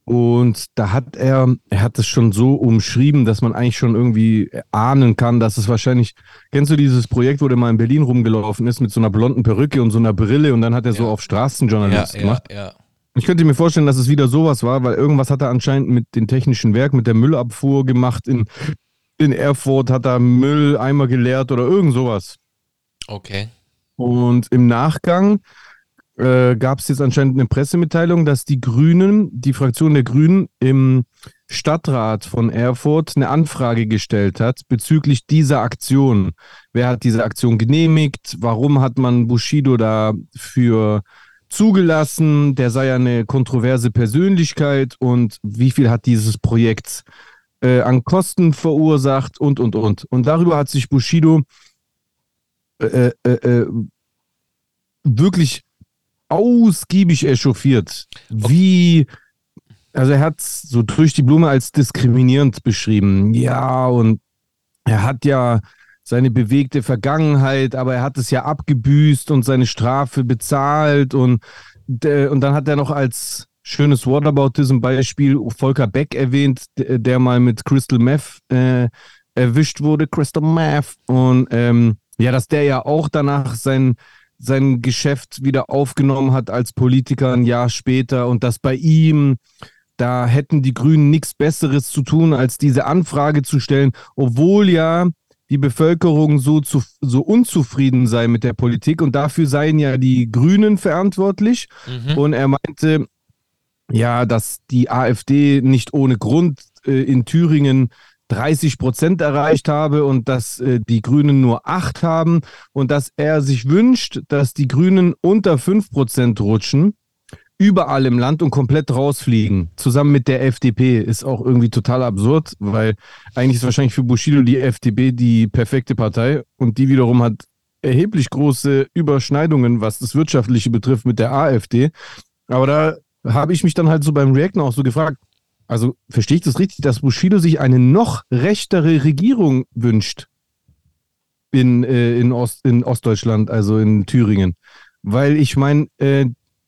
Und da hat er, er hat es schon so umschrieben, dass man eigentlich schon irgendwie ahnen kann, dass es wahrscheinlich, kennst du dieses Projekt, wo der mal in Berlin rumgelaufen ist mit so einer blonden Perücke und so einer Brille und dann hat er so Ja. auf Straßenjournalist ja, gemacht. ja, ja. Ich könnte mir vorstellen, dass es wieder sowas war, weil irgendwas hat er anscheinend mit dem technischen Werk, mit der Müllabfuhr gemacht. In, in Erfurt hat er Mülleimer geleert oder irgend sowas. Okay. Und im Nachgang äh, gab es jetzt anscheinend eine Pressemitteilung, dass die Grünen, die Fraktion der Grünen im Stadtrat von Erfurt eine Anfrage gestellt hat bezüglich dieser Aktion. Wer hat diese Aktion genehmigt? Warum hat man Bushido dafür zugelassen? Der sei ja eine kontroverse Persönlichkeit und wie viel hat dieses Projekt äh, an Kosten verursacht und, und, und. Und darüber hat sich Bushido äh, äh, äh, wirklich ausgiebig echauffiert. Wie, also er hat so durch die Blume als diskriminierend beschrieben. Ja, und er hat ja seine bewegte Vergangenheit, aber er hat es ja abgebüßt und seine Strafe bezahlt und, und dann hat er noch als schönes Whataboutism-Beispiel Volker Beck erwähnt, der, der mal mit Crystal Meth äh, erwischt wurde, Crystal Meth. Und ähm, ja, dass der ja auch danach sein, sein Geschäft wieder aufgenommen hat als Politiker ein Jahr später und dass bei ihm, da hätten die Grünen nichts Besseres zu tun, als diese Anfrage zu stellen, obwohl ja die Bevölkerung so, zu, so unzufrieden sei mit der Politik und dafür seien ja die Grünen verantwortlich. Mhm. Und er meinte, ja, dass die AfD nicht ohne Grund äh, in Thüringen 30 Prozent erreicht habe und dass äh, die Grünen nur 8 haben und dass er sich wünscht, dass die Grünen unter 5 Prozent rutschen, überall im Land und komplett rausfliegen. Zusammen mit der FDP ist auch irgendwie total absurd, weil eigentlich ist wahrscheinlich für Bushido die FDP die perfekte Partei und die wiederum hat erheblich große Überschneidungen, was das Wirtschaftliche betrifft mit der AfD. Aber da habe ich mich dann halt so beim Reacten auch so gefragt, also verstehe ich das richtig, dass Bushido sich eine noch rechtere Regierung wünscht in, äh, in, Ost, in Ostdeutschland, also in Thüringen? Weil ich meine, äh,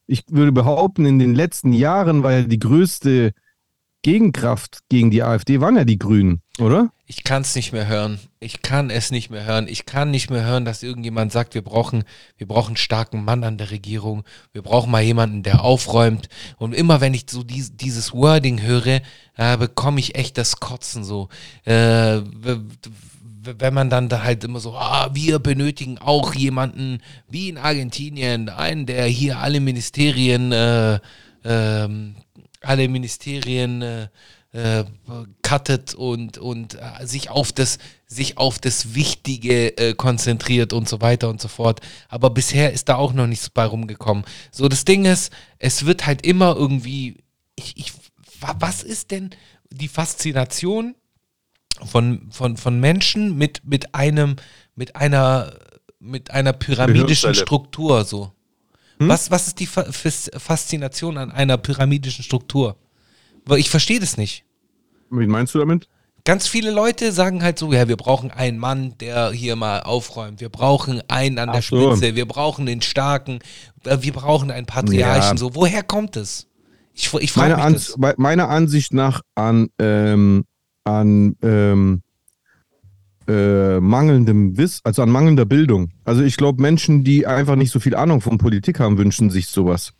ich würde behaupten, in den letzten Jahren war ja die größte Gegenkraft gegen die AfD, waren ja die Grünen, oder? Ich kann es nicht mehr hören. Ich kann es nicht mehr hören. Ich kann nicht mehr hören, dass irgendjemand sagt, wir brauchen, wir brauchen einen starken Mann an der Regierung. Wir brauchen mal jemanden, der aufräumt. Und immer wenn ich so dies, dieses Wording höre, äh, bekomme ich echt das Kotzen so. Äh, wenn man dann da halt immer so, ah, wir benötigen auch jemanden wie in Argentinien, einen, der hier alle Ministerien, äh, ähm, alle Ministerien äh, äh, cuttet und, und äh, sich auf das sich auf das Wichtige äh, konzentriert und so weiter und so fort. Aber bisher ist da auch noch nichts bei rumgekommen. So, das Ding ist, es wird halt immer irgendwie, ich, ich, wa- was ist denn die Faszination von, von, von Menschen mit, mit einem, mit einer, mit einer pyramidischen. Struktur so? Was, was ist die Fa Fas- Faszination an einer pyramidischen Struktur? Weil ich verstehe das nicht. Wie meinst du damit? Ganz viele Leute sagen halt so, ja, wir brauchen einen Mann, der hier mal aufräumt. Wir brauchen einen an der Ach so. Spitze. Wir brauchen den Starken. Äh, Wir brauchen einen Patriarchen. Ja. So, woher kommt es? Ich, ich frage mich Ans das. meiner Ansicht nach an, ähm, an ähm, äh, mangelndem Wiss, also an mangelnder Bildung. Also ich glaube, Menschen, die einfach nicht so viel Ahnung von Politik haben, wünschen sich sowas.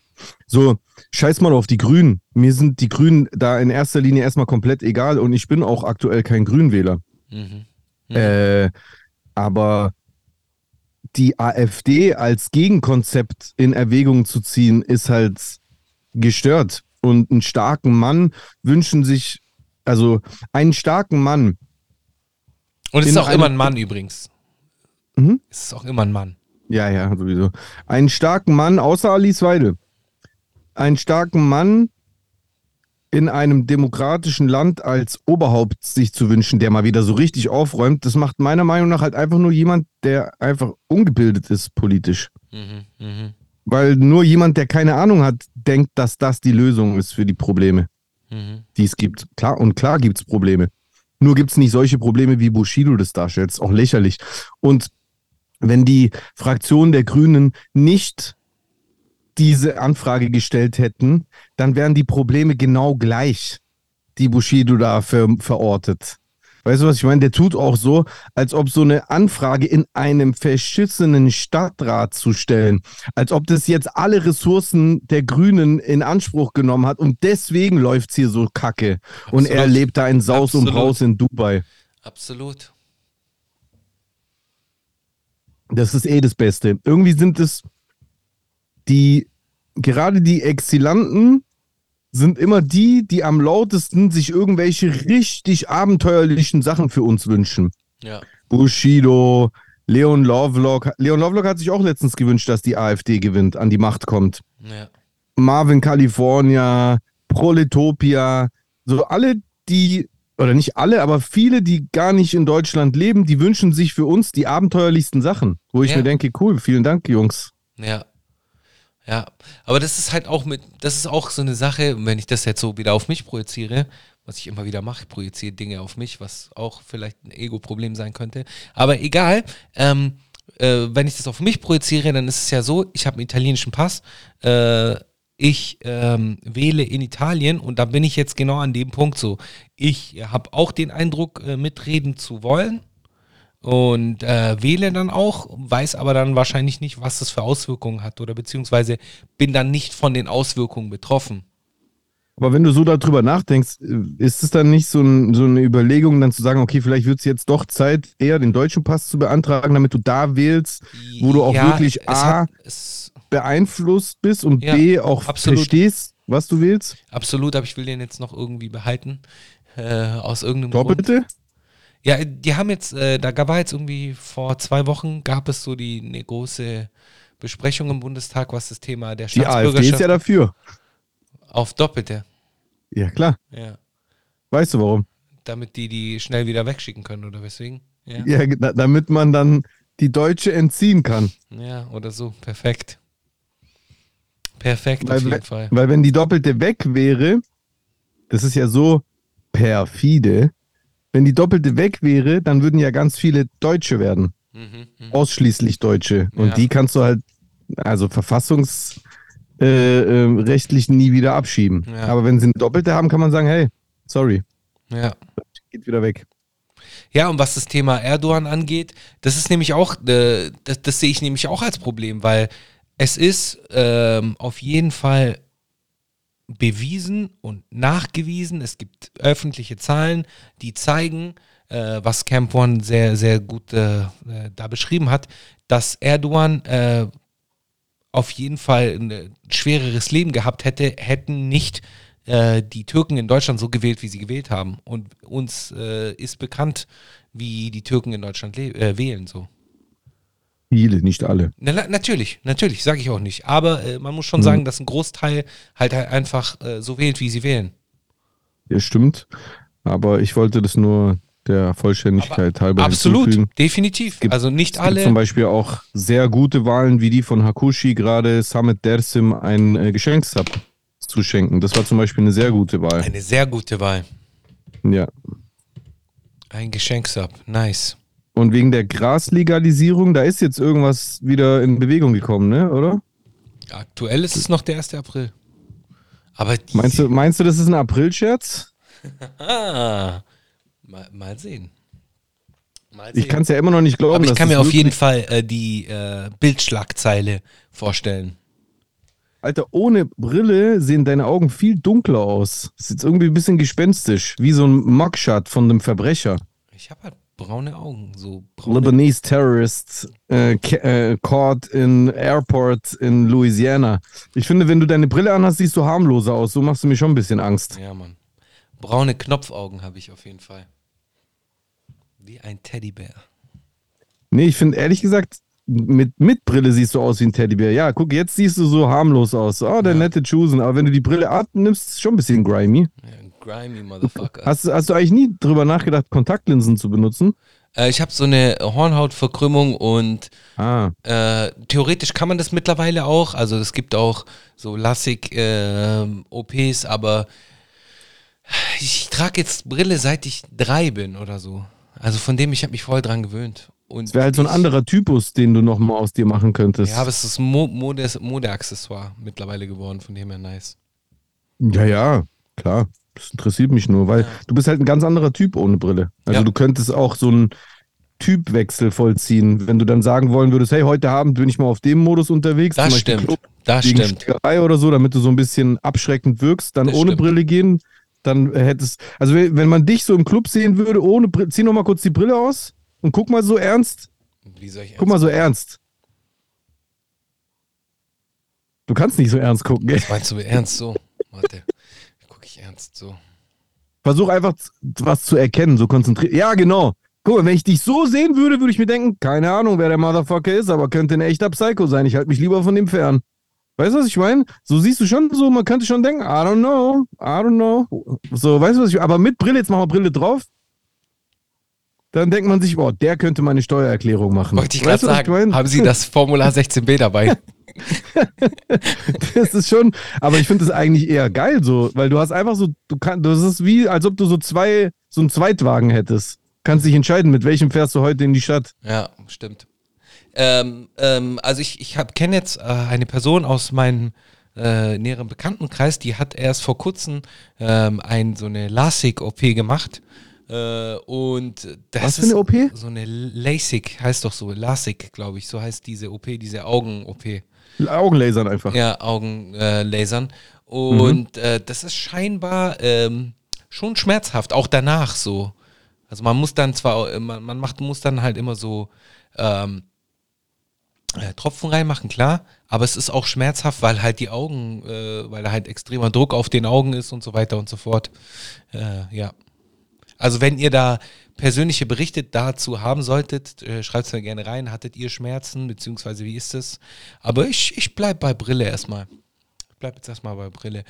So, scheiß mal auf die Grünen. Mir sind die Grünen da in erster Linie erstmal komplett egal und ich bin auch aktuell kein Grünwähler. Mhm. Mhm. Äh, aber die AfD als Gegenkonzept in Erwägung zu ziehen, ist halt gestört. Und einen starken Mann wünschen sich, also einen starken Mann, Und es ist auch immer ein Mann übrigens. Mhm. Es ist auch immer ein Mann. ja, ja, sowieso, einen starken Mann, außer Alice Weidel, einen starken Mann in einem demokratischen Land als Oberhaupt sich zu wünschen, der mal wieder so richtig aufräumt, das macht meiner Meinung nach halt einfach nur jemand, der einfach ungebildet ist politisch. Mhm. Mhm. Weil nur jemand, der keine Ahnung hat, denkt, dass das die Lösung ist für die Probleme, Mhm. die es gibt. Klar, und klar gibt es Probleme. Nur gibt es nicht solche Probleme, wie Bushido das darstellt. Ist auch lächerlich. Und wenn die Fraktion der Grünen nicht diese Anfrage gestellt hätten, dann wären die Probleme genau gleich, die Bushido da ver verortet. Weißt du, was ich meine? Der tut auch so, als ob so eine Anfrage in einem verschissenen Stadtrat zu stellen, als ob das jetzt alle Ressourcen der Grünen in Anspruch genommen hat und deswegen läuft es hier so kacke. Und er Absolut. lebt da in Saus und Absolut. Braus in Dubai. Absolut. Das ist eh das Beste. Irgendwie sind es die, gerade die Exilanten sind immer die, die am lautesten sich irgendwelche richtig abenteuerlichen Sachen für uns wünschen. Ja. Bushido, Leon Lovelock. Leon Lovelock hat sich auch letztens gewünscht, dass die AfD gewinnt, an die Macht kommt. Ja. Marvin California, Proletopia, so alle, die, oder nicht alle, aber viele, die gar nicht in Deutschland leben, die wünschen sich für uns die abenteuerlichsten Sachen. Wo ich Ja. mir denke, cool, vielen Dank, Jungs. Ja. Ja. Aber das ist halt auch mit, das ist auch so eine Sache, wenn ich das jetzt so wieder auf mich projiziere, was ich immer wieder mache, ich projiziere Dinge auf mich, was auch vielleicht ein Ego-Problem sein könnte. Aber egal, ähm, äh, wenn ich das auf mich projiziere, dann ist es ja so, ich habe einen italienischen Pass, äh, ich ähm, wähle in Italien und da bin ich jetzt genau an dem Punkt so. Ich habe auch den Eindruck, äh, mitreden zu wollen und äh, wähle dann auch, weiß aber dann wahrscheinlich nicht, was das für Auswirkungen hat oder beziehungsweise bin dann nicht von den Auswirkungen betroffen. Aber wenn du so darüber nachdenkst, äh, ist es dann nicht so, ein, so eine Überlegung, dann zu sagen, okay, vielleicht wird es jetzt doch Zeit, eher den deutschen Pass zu beantragen, damit du da wählst, wo du auch Ja, wirklich A, hat, beeinflusst bist und Ja, B, auch absolut. verstehst, was du willst? absolut, aber ich will den jetzt noch irgendwie behalten. Äh, aus irgendeinem Grund. Ja, die haben jetzt, äh, da war jetzt irgendwie vor zwei Wochen, gab es so die eine große Besprechung im Bundestag, was das Thema der Die AfD Staatsbürgerschaft ist ja dafür. auf Doppelte. Ja, klar. Ja. Weißt du warum? Damit die die schnell wieder wegschicken können oder weswegen? Ja. Ja, da, damit man dann die Deutsche entziehen kann. Ja, oder so. Perfekt. Perfekt Weil, auf jeden Fall. weil wenn die Doppelte weg wäre, das ist ja so perfide, wenn die Doppelte weg wäre, dann würden ja ganz viele Deutsche werden. Mhm, mhm. Ausschließlich Deutsche. Und Ja. die kannst du halt, also verfassungsrechtlich äh, äh, nie wieder abschieben. Ja. Aber wenn sie eine Doppelte haben, kann man sagen, hey, sorry, Ja. geht wieder weg. Ja, und was das Thema Erdogan angeht, das ist nämlich auch, äh, das, das sehe ich nämlich auch als Problem, weil es ist ähm, auf jeden Fall bewiesen und nachgewiesen. Es gibt öffentliche Zahlen, die zeigen, äh, was Camp One sehr, sehr gut äh, äh, da beschrieben hat, dass Erdogan äh, auf jeden Fall ein äh, schwereres Leben gehabt hätte, hätten nicht äh, die Türken in Deutschland so gewählt, wie sie gewählt haben. Und uns ist bekannt, wie die Türken in Deutschland le- äh, wählen. So. Viele, nicht alle. Na, na, natürlich, natürlich, sage ich auch nicht. Aber äh, man muss schon Mhm. sagen, dass ein Großteil halt, halt einfach äh, so wählt, wie sie wählen. Ja, stimmt. Aber ich wollte das nur der Vollständigkeit halber Absolut, hinzufügen. definitiv. gibt- also nicht gibt zum alle. Beispiel auch sehr gute Wahlen, wie die von Hakushi, gerade Samet Dersim ein äh, Geschenksab zu schenken. Das war zum Beispiel eine sehr gute Wahl. Eine sehr gute Wahl. Ja. Ein Geschenksab, nice. Und wegen der Graslegalisierung, da ist jetzt irgendwas wieder in Bewegung gekommen, ne? Oder? Aktuell ist es noch der 1. April. Aber Meinst du, meinst du, das ist ein Aprilscherz? Mal, mal sehen. Mal Ich kann es ja immer noch nicht glauben. Aber ich kann mir auf jeden Fall äh, die äh, Bildschlagzeile vorstellen. Alter, ohne Brille sehen deine Augen viel dunkler aus. Das ist jetzt irgendwie ein bisschen gespenstisch, wie so ein Mugshot von einem Verbrecher. Ich habe halt braune Augen, so braune. Lebanese Terrorist äh, äh, caught in Airport in Louisiana. Ich finde, wenn du deine Brille anhast, siehst du harmloser aus. So machst du mir schon ein bisschen Angst. Ja, Mann. Braune Knopfaugen habe ich auf jeden Fall. Wie ein Teddybär. Nee, ich finde ehrlich gesagt, mit, mit Brille siehst du aus wie ein Teddybär. Ja, guck, jetzt siehst du so harmlos aus. Oh, der Ja. nette Chusen. Aber wenn du die Brille abnimmst, ist es schon ein bisschen grimy. Ja, grimy Motherfucker. Hast, du- hast du eigentlich nie drüber nachgedacht, Kontaktlinsen zu benutzen? Äh, ich habe so eine Hornhautverkrümmung und Ah, äh, theoretisch kann man das mittlerweile auch. Also es gibt auch so Lassig-OPs, aber ich trage jetzt Brille seit ich drei bin oder so. Also von dem, ich habe mich voll dran gewöhnt. Und Das wäre halt so ein anderer Typus, den du nochmal aus dir machen könntest. Ja, aber es ist Mo Mode Modeaccessoire mittlerweile geworden, von dem her nice. Ja, ja, klar. Das interessiert mich nur, weil du bist halt ein ganz anderer Typ ohne Brille. Also Ja. du könntest auch so einen Typwechsel vollziehen, wenn du dann sagen wollen würdest, hey, heute Abend bin ich mal auf dem Modus unterwegs. Das stimmt. Club Das stimmt. Schlägerei oder so, damit du so ein bisschen abschreckend wirkst, dann Das ohne stimmt. Brille gehen, dann hättest, also wenn man dich so im Club sehen würde, ohne Brille, zieh noch mal kurz die Brille aus und guck mal so ernst, Wie soll ich guck mal so ernst. Du kannst nicht so ernst gucken, gell? Meinst du mit ernst so? Warte. Ich ernst so. Versuch einfach was zu erkennen, so konzentriert. Ja, genau. Guck mal, wenn ich dich so sehen würde, würde ich mir denken, keine Ahnung, wer der Motherfucker ist, aber könnte ein echter Psycho sein. Ich halte mich lieber von dem fern. Weißt du, was ich meine? So siehst du schon so, man könnte schon denken, I don't know, I don't know. So, weißt du, was ich Aber mit Brille, jetzt machen wir Brille drauf. Dann denkt man sich, boah, der könnte meine Steuererklärung machen. Wollte ich gerade sagen, meine? haben Sie das Formular 16b dabei? Das ist schon, aber ich finde das eigentlich eher geil so, weil du hast einfach so, du kannst, das ist wie, als ob du so zwei, so einen Zweitwagen hättest. Kannst dich entscheiden, mit welchem fährst du heute in die Stadt. Ja, stimmt. Ähm, ähm, also ich, ich kenne jetzt äh, eine Person aus meinem äh, näheren Bekanntenkreis, die hat erst vor kurzem ähm, ein, so eine LASIK-OP gemacht. Äh, und das Was für ist eine OP? so eine LASIK, heißt doch so, LASIK, glaube ich, so heißt diese OP, diese Augen-OP. Augenlasern einfach. Ja, Augenlasern. Äh, und äh, das ist scheinbar ähm, schon schmerzhaft, auch danach so. Also man muss dann zwar, äh, man, man macht, muss dann halt immer so ähm, äh, Tropfen reinmachen, klar, aber es ist auch schmerzhaft, weil halt die Augen, äh, weil da halt extremer Druck auf den Augen ist und so weiter und so fort. Äh, ja. Also wenn ihr da persönliche Berichte dazu haben solltet, äh, schreibt es mir gerne rein. Hattet ihr Schmerzen, beziehungsweise wie ist es? Aber ich, ich bleib bei Brille erstmal. Ich bleib jetzt erstmal bei Brille.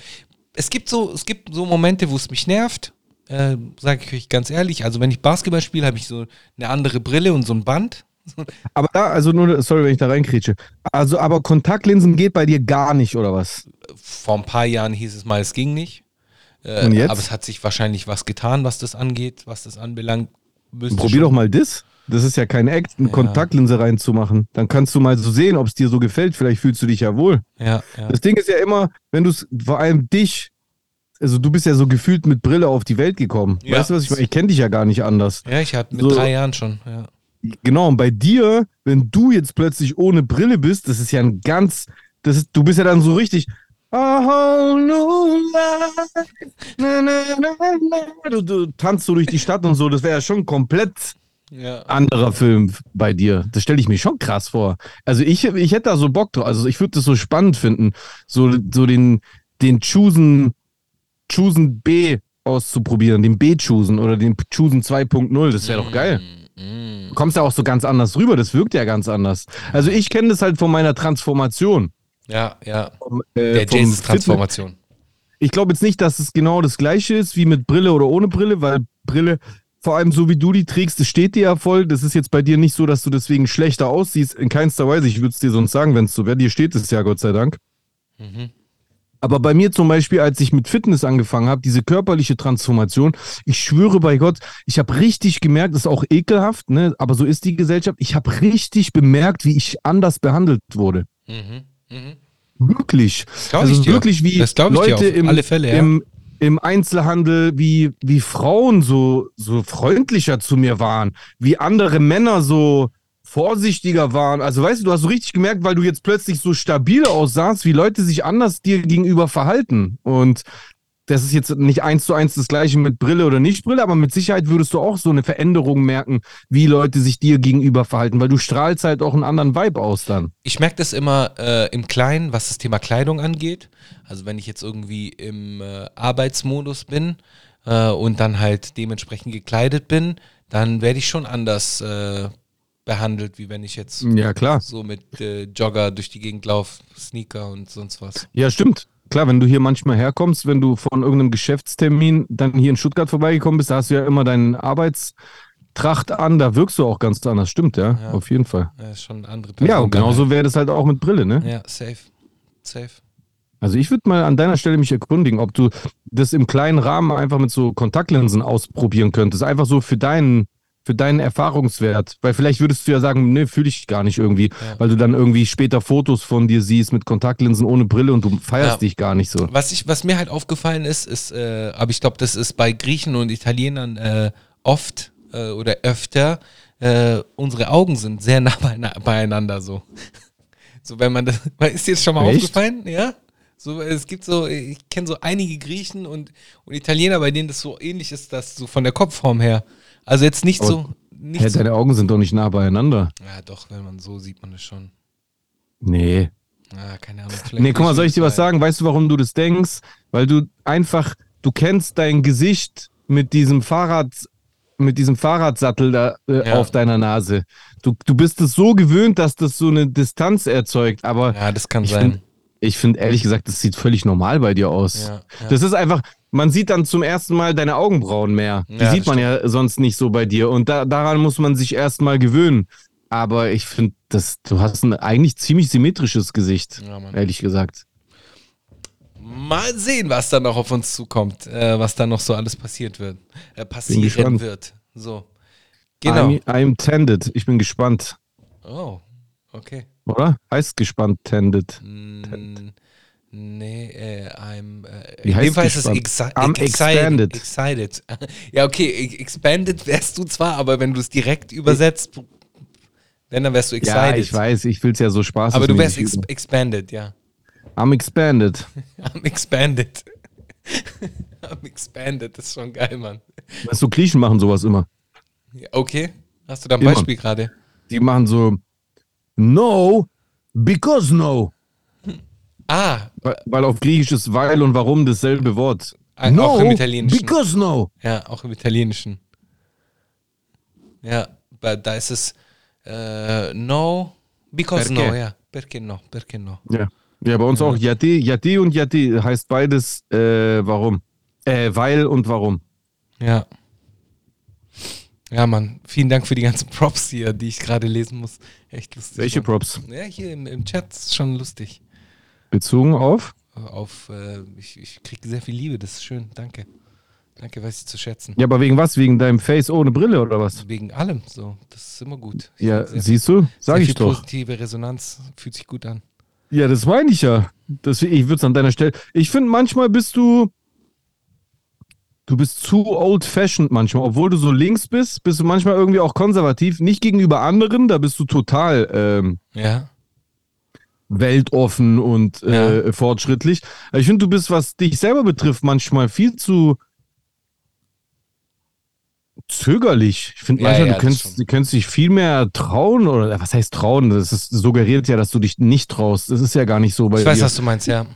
Es gibt so, es gibt so Momente, wo es mich nervt. Äh, Sage ich euch ganz ehrlich. Also wenn ich Basketball spiele, habe ich so eine andere Brille und so ein Band. Aber da, also nur, sorry, wenn ich da reinkrietsche. Also, aber Kontaktlinsen geht bei dir gar nicht, oder was? Vor ein paar Jahren hieß es mal, es ging nicht. Äh, Und jetzt? Aber es hat sich wahrscheinlich was getan, was das angeht, was das anbelangt. Probier doch mal das. Das ist ja kein Act, eine Ja. Kontaktlinse reinzumachen. Dann kannst du mal so sehen, ob es dir so gefällt. Vielleicht fühlst du dich ja wohl. Ja, ja. Das Ding ist ja immer, wenn du es, vor allem dich, also du bist ja so gefühlt mit Brille auf die Welt gekommen. Weißt du, was ich meine? Ich kenne dich ja gar nicht anders. Ja, ich hatte mit So- drei Jahren schon. Ja. Genau, und bei dir, wenn du jetzt plötzlich ohne Brille bist, das ist ja ein ganz, das ist, du bist ja dann so richtig. A whole new life. Na, na, na, na. Du, du tanzt so durch die Stadt und so, das wäre ja schon komplett Ja. anderer Film bei dir. Das stelle ich mir schon krass vor. Also ich, ich hätte da so Bock drauf. Also ich würde das so spannend finden, so, so den, den Choosen, Choosen B auszuprobieren, den B-Choosen oder den Choosen 2.0. Das wäre doch geil. Mm. Du kommst ja auch so ganz anders rüber, das wirkt ja ganz anders. Also ich kenne das halt von meiner Transformation. Ja, ja. Vom, äh, Der Jesus-Transformation. ich glaube jetzt nicht, dass es genau das gleiche ist wie mit Brille oder ohne Brille, weil Brille, vor allem so wie du die trägst, das steht dir ja voll. Das ist jetzt bei dir nicht so, dass du deswegen schlechter aussiehst. In keinster Weise. Ich würde es dir sonst sagen, wenn es so wäre. Dir steht es ja, Gott sei Dank. Mhm. Aber bei mir zum Beispiel, als ich mit Fitness angefangen habe, diese körperliche Transformation, ich schwöre bei Gott, ich habe richtig gemerkt, das ist auch ekelhaft, ne? aber so ist die Gesellschaft, ich habe richtig bemerkt, wie ich anders behandelt wurde. Mhm. Mhm. Wirklich. Glaub also wirklich wie Leute im, Fälle, ja. im, im Einzelhandel, wie, wie Frauen so, so freundlicher zu mir waren, wie andere Männer so vorsichtiger waren. Also weißt du, du hast so richtig gemerkt, weil du jetzt plötzlich so stabil aussahst, wie Leute sich anders dir gegenüber verhalten. Und das ist jetzt nicht eins zu eins das gleiche mit Brille oder nicht Brille, aber mit Sicherheit würdest du auch so eine Veränderung merken, wie Leute sich dir gegenüber verhalten, weil du strahlst halt auch einen anderen Vibe aus dann. Ich merke das immer äh, im Kleinen, was das Thema Kleidung angeht. Also wenn ich jetzt irgendwie im äh, Arbeitsmodus bin äh, und dann halt dementsprechend gekleidet bin, dann werde ich schon anders äh, behandelt, wie wenn ich jetzt Ja, klar. so mit äh, Jogger durch die Gegend laufe, Sneaker und sonst was. Ja, stimmt. Klar, wenn du hier manchmal herkommst, wenn du von irgendeinem Geschäftstermin dann hier in Stuttgart vorbeigekommen bist, da hast du ja immer deinen Arbeitstracht an, da wirkst du auch ganz anders. Stimmt, ja, Ja. auf jeden Fall. Ja, ist schon eine andere Ja, und genauso wäre das halt auch mit Brille, ne? Ja, safe. Safe. Also ich würde mal an deiner Stelle mich erkundigen, ob du das im kleinen Rahmen einfach mit so Kontaktlinsen ausprobieren könntest. Einfach so für deinen, für deinen Erfahrungswert. Weil vielleicht würdest du ja sagen, nee, fühle ich gar nicht irgendwie, weil du dann irgendwie später Fotos von dir siehst mit Kontaktlinsen ohne Brille und du feierst Ja. dich gar nicht so. Was, ich, was mir halt aufgefallen ist, ist, äh, aber ich glaube, das ist bei Griechen und Italienern äh, oft äh, oder öfter, äh, unsere Augen sind sehr nah beieinander so. So, wenn man das, ist dir das schon mal Echt? aufgefallen? Ja? So, es gibt so, ich kenne so einige Griechen und, und Italiener, bei denen das so ähnlich ist, dass so von der Kopfform her. Also jetzt nicht Aber- so, nicht Hä, so. deine Augen sind doch nicht nah beieinander. Ja, doch, wenn man so sieht man es schon. Nee. Ah, keine Ahnung. vielleicht Nee, guck mal, soll ich dir was sagen? Weißt du, warum du das denkst? Weil du einfach, du kennst dein Gesicht mit diesem Fahrrad, mit diesem Fahrradsattel da äh, Ja. auf deiner Nase. Du, du bist es so gewöhnt, dass das so eine Distanz erzeugt, aber Ja, das kann ich sein. find- ich finde ehrlich gesagt, das sieht völlig normal bei dir aus. Ja, ja. Das ist einfach, man sieht dann zum ersten Mal deine Augenbrauen mehr. Die Ja, sieht man ja sonst nicht so bei dir. Und da, daran muss man sich erstmal gewöhnen. Aber ich finde, du hast ein eigentlich ziemlich symmetrisches Gesicht, Ja, ehrlich gesagt. Mal sehen, was da noch auf uns zukommt, äh, was da noch so alles passiert wird, äh, passieren gespannt. wird. So. Genau. I'm, I'm tended. Ich bin gespannt. oh, okay. Oder? Heißt gespannt tended. Mm, nee, äh, I'm. Äh, Wie in heißt dem Fall ist es exi I'm excited. expanded. excited. ja, okay, expanded wärst du zwar, aber wenn du es direkt übersetzt, wenn, dann wärst du excited. Ja, ich weiß, ich will es ja so spaßig aber du wärst ex expanded, ja. I'm expanded. I'm expanded. I'm expanded, das ist schon geil, Mann. Weißt du, Klischen machen sowas immer. Okay, hast du da ein Immer. Beispiel gerade? Die machen so No, because no. Ah, Weil, weil auf Griechisch ist weil und warum dasselbe Wort. No, auch im Italienischen. because no. ja, auch im Italienischen. Ja, da ist es äh, no, because Perché? no, ja. Perché no, perché no. Ja. Ja, bei uns auch Yati, Yati und Yati heißt beides äh, warum. Äh, weil und warum. Ja. Ja, Mann, vielen Dank für die ganzen Props hier, die ich gerade lesen muss. Echt lustig. Welche Mann. Props? Ja, hier im, im Chat ist schon lustig. Bezogen auf? Auf, äh, ich, ich kriege sehr viel Liebe, das ist schön. Danke. Danke, weiß ich zu schätzen. Ja, aber wegen was? Wegen deinem Face ohne Brille oder was? Wegen allem, so. Das ist immer gut. Ich Ja, siehst du? Sag ich doch. positive Resonanz, fühlt sich gut an. Ja, das meine ich ja. Deswegen, ich würde es an deiner Stelle. Ich finde, manchmal bist du. Du bist zu old-fashioned manchmal. Obwohl du so links bist, bist du manchmal irgendwie auch konservativ. Nicht gegenüber anderen, da bist du total ähm, Ja. Weltoffen und äh, fortschrittlich. Ich finde, du bist, was dich selber betrifft, manchmal viel zu zögerlich. Ich finde Ja, manchmal, ja, du, könntest, du könntest dich viel mehr trauen oder was heißt trauen? Das ist, suggeriert ja, dass du dich nicht traust. Das ist ja gar nicht so bei Ich weiß, dir. was du meinst, ja.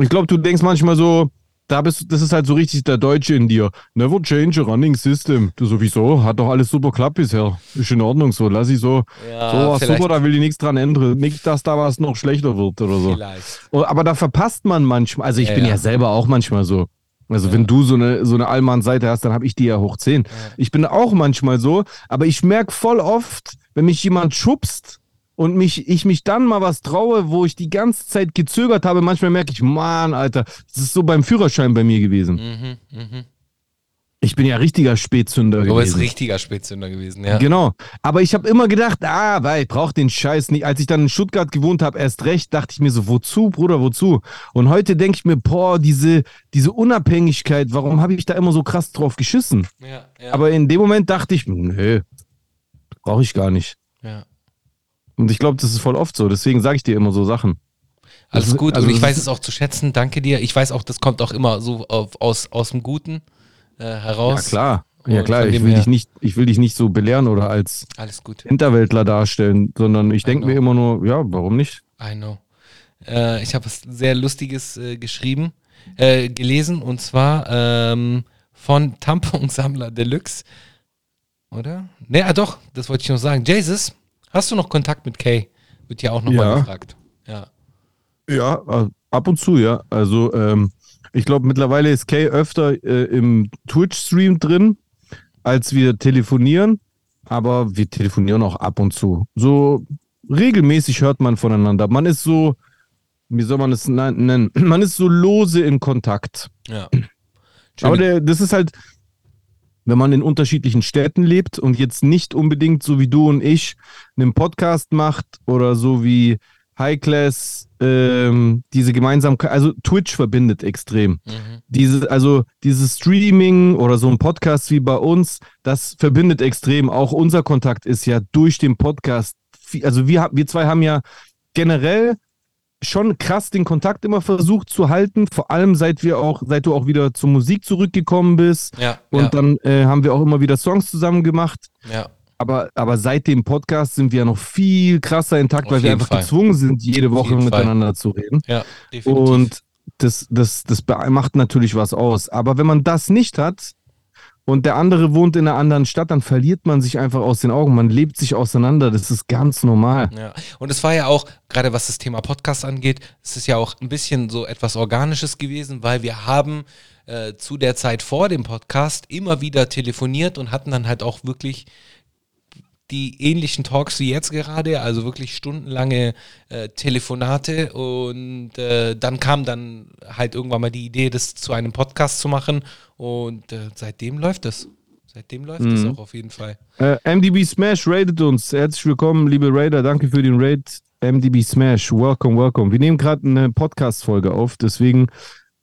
Ich glaube, du denkst manchmal so, da bist das ist halt so richtig der Deutsche in dir. Never change a running system. Du sowieso, hat doch alles super geklappt bisher. Ist in Ordnung so, lass ich so. Ja, so war super, da will ich nichts dran ändern. Nicht, dass da was noch schlechter wird oder so. Vielleicht. Oh, Aber da verpasst man manchmal, also ich Ja, bin ja. ja. selber auch manchmal so. Also wenn du so eine, so eine Allmann-Seite hast, dann habe ich die ja hoch 10. Ich bin auch manchmal so, aber ich merke voll oft, wenn mich jemand schubst und mich, ich mich dann mal was traue, wo ich die ganze Zeit gezögert habe, manchmal merke ich, Mann, Alter, das ist so beim Führerschein bei mir gewesen. Mhm, mhm. Ich bin ja richtiger Spätzünder Du bist gewesen. richtiger Spätzünder gewesen, ja. Genau. Aber ich habe immer gedacht, ah, weil ich brauche den Scheiß nicht. Als ich dann in Stuttgart gewohnt habe, erst recht, dachte ich mir so, wozu, Bruder, wozu? Und heute denke ich mir, boah, diese, diese Unabhängigkeit, warum habe ich da immer so krass drauf geschissen? Ja, ja, Aber in dem Moment dachte ich, nö, brauche ich gar nicht. ja. Und ich glaube, das ist voll oft so. Deswegen sage ich dir immer so Sachen. Alles gut. also und ich weiß es auch zu schätzen. Danke dir. Ich weiß auch, das kommt auch immer so auf, aus, aus dem Guten äh, heraus. Ja, klar. Ja, klar. Ich will, her- dich nicht, ich will dich nicht so belehren oder als. Hinterwäldler darstellen, sondern ich denke know. mir immer nur, ja, warum nicht? I know. Äh, ich habe was sehr Lustiges äh, geschrieben, äh, gelesen und zwar ähm, von Tamponsammler Deluxe. Oder? Ne, ah doch, das wollte ich noch sagen. Jesus, hast du noch Kontakt mit Kay? Wird ja auch nochmal Ja. gefragt. Ja. Ja, äh, ab und zu, ja. Also, ähm, ich glaube, mittlerweile ist Kay öfter äh, im Twitch-Stream drin, als wir telefonieren. Aber wir telefonieren auch ab und zu. So regelmäßig hört man voneinander. Man ist so, wie soll man es nen- nennen? Man ist so lose in Kontakt. Ja. Aber der, das ist halt, wenn man in unterschiedlichen Städten lebt und jetzt nicht unbedingt so wie du und ich einen Podcast macht oder so wie High Class, ähm, diese Gemeinsamkeit, also Twitch verbindet extrem. Mhm. Diese, also dieses Streaming oder so ein Podcast wie bei uns, das verbindet extrem. Auch unser Kontakt ist ja durch den Podcast. viel- Also wir, wir zwei haben ja generell schon krass den Kontakt immer versucht zu halten, vor allem seit wir auch, seit du auch wieder zur Musik zurückgekommen bist. Ja, Und ja, dann äh, haben wir auch immer wieder Songs zusammen gemacht. ja. Aber, aber seit dem Podcast sind wir ja noch viel krasser intakt, Auf weil wir einfach Fall. gezwungen sind, jede Auf Woche jeden Fall. miteinander zu reden. ja definitiv. Und das, das, das macht natürlich was aus. Aber wenn man das nicht hat und der andere wohnt in einer anderen Stadt, dann verliert man sich einfach aus den Augen. Man lebt sich auseinander. Das ist ganz normal. Ja, und es war ja auch, gerade was das Thema Podcast angeht, es ist ja auch ein bisschen so etwas Organisches gewesen, weil wir haben äh, zu der Zeit vor dem Podcast immer wieder telefoniert und hatten dann halt auch wirklich die ähnlichen Talks wie jetzt gerade, also wirklich stundenlange äh, Telefonate und äh, dann kam dann halt irgendwann mal die Idee, das zu einem Podcast zu machen und äh, seitdem läuft es. Seitdem läuft es Mhm. auch auf jeden Fall. Äh, MDB Smash raidet uns. Herzlich willkommen, liebe Raider. Danke für den Raid. MDB Smash, welcome, welcome. Wir nehmen gerade eine Podcast-Folge auf, deswegen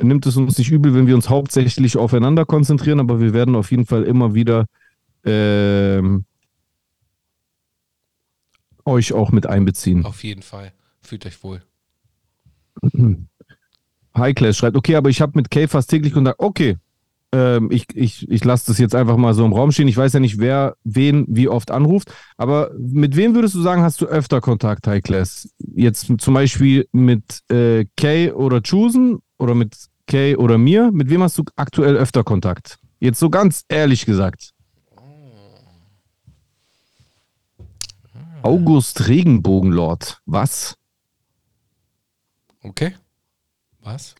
nimmt es uns nicht übel, wenn wir uns hauptsächlich aufeinander konzentrieren, aber wir werden auf jeden Fall immer wieder ähm, euch auch mit einbeziehen. Auf jeden Fall. Fühlt euch wohl. High Class schreibt, okay, aber ich habe mit Kay fast täglich Kontakt. Okay, ähm, ich, ich, ich lasse das jetzt einfach mal so im Raum stehen. Ich weiß ja nicht, wer wen wie oft anruft, aber mit wem würdest du sagen, hast du öfter Kontakt, High Class? Jetzt zum Beispiel mit äh, Kay oder Chusen oder mit Kay oder mir? Mit wem hast du aktuell öfter Kontakt? Jetzt so ganz ehrlich gesagt. August Regenbogenlord. Was? Okay. Was?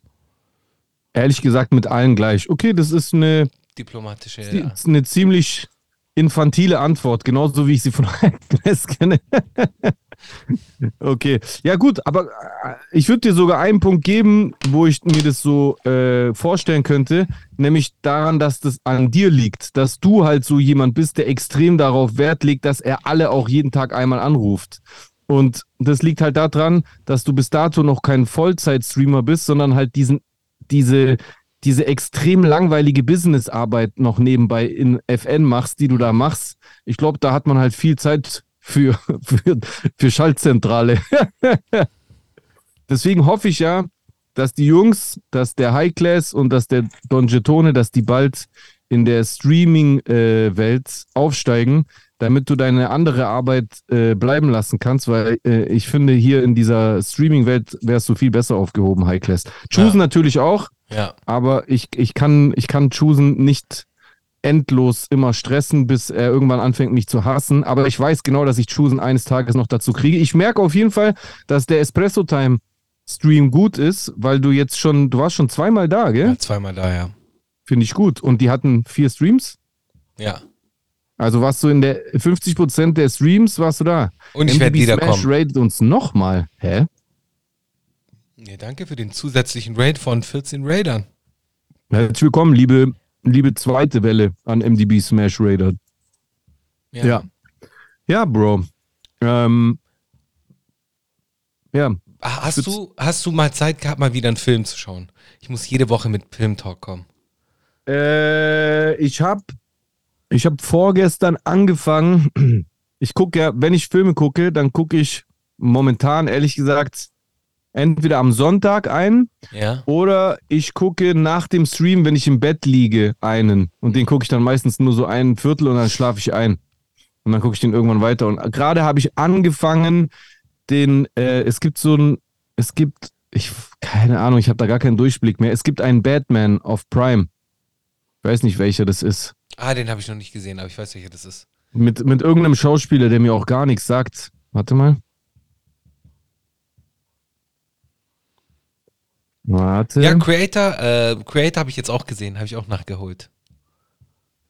Ehrlich gesagt mit allen gleich. Okay, das ist eine Diplomatische. Das ist eine ziemlich infantile Antwort, genauso wie ich sie von Agnes kenne. Okay, ja gut, aber äh, ich würde dir sogar einen Punkt geben, wo ich mir das so äh, vorstellen könnte, nämlich daran, dass das an dir liegt, dass du halt so jemand bist, der extrem darauf Wert legt, dass er alle auch jeden Tag einmal anruft. Und das liegt halt daran, dass du bis dato noch kein Vollzeit-Streamer bist, sondern halt diesen, diese, diese extrem langweilige Businessarbeit noch nebenbei in FN machst, die du da machst. Ich glaube, da hat man halt viel Zeit für, für, für Schaltzentrale. Deswegen hoffe ich ja, dass die Jungs, dass der High Class und dass der Don Getone, dass die bald in der Streaming-Welt aufsteigen, damit du deine andere Arbeit äh, bleiben lassen kannst, weil äh, ich finde, hier in dieser Streaming-Welt wärst du viel besser aufgehoben, High Class. Choosen Ja. natürlich auch, Ja, aber ich, ich kann, ich kann Choosen nicht endlos immer stressen, bis er irgendwann anfängt, mich zu hassen. Aber ich weiß genau, dass ich Choosen eines Tages noch dazu kriege. Ich merke auf jeden Fall, dass der Espresso Time Stream gut ist, weil du jetzt schon, du warst schon zweimal da, gell? ja zweimal da, ja. Finde ich gut. Und die hatten vier Streams. Ja. Also warst du in der 50% der Streams, warst du da. Und ich werde MTB Smash wiederkommen. rated uns nochmal. Hä? Nee, danke für den zusätzlichen Raid von 14 Raidern. Herzlich willkommen, liebe, liebe zweite Welle an MDB Smash Raider. Ja. Ja, Bro. Ähm, ja, Ah, Hast du, hast du mal Zeit gehabt, mal wieder einen Film zu schauen? Ich muss jede Woche mit Filmtalk kommen. Äh, ich habe ich hab vorgestern angefangen. Ich gucke ja, wenn ich Filme gucke, dann gucke ich momentan, ehrlich gesagt, entweder am Sonntag einen Ja? oder ich gucke nach dem Stream, wenn ich im Bett liege, einen. Und den gucke ich dann meistens nur so ein Viertel und dann schlafe ich ein. Und dann gucke ich den irgendwann weiter. Und gerade habe ich angefangen, den, äh, es gibt so ein, es gibt, ich, keine Ahnung, ich habe da gar keinen Durchblick mehr. Es gibt einen Batman auf Prime. Ich weiß nicht, welcher das ist. Ah, den habe ich noch nicht gesehen, aber ich weiß, welcher das ist. Mit, mit irgendeinem Schauspieler, der mir auch gar nichts sagt. Warte mal. Warte. Ja, Creator, äh, Creator habe ich jetzt auch gesehen, habe ich auch nachgeholt.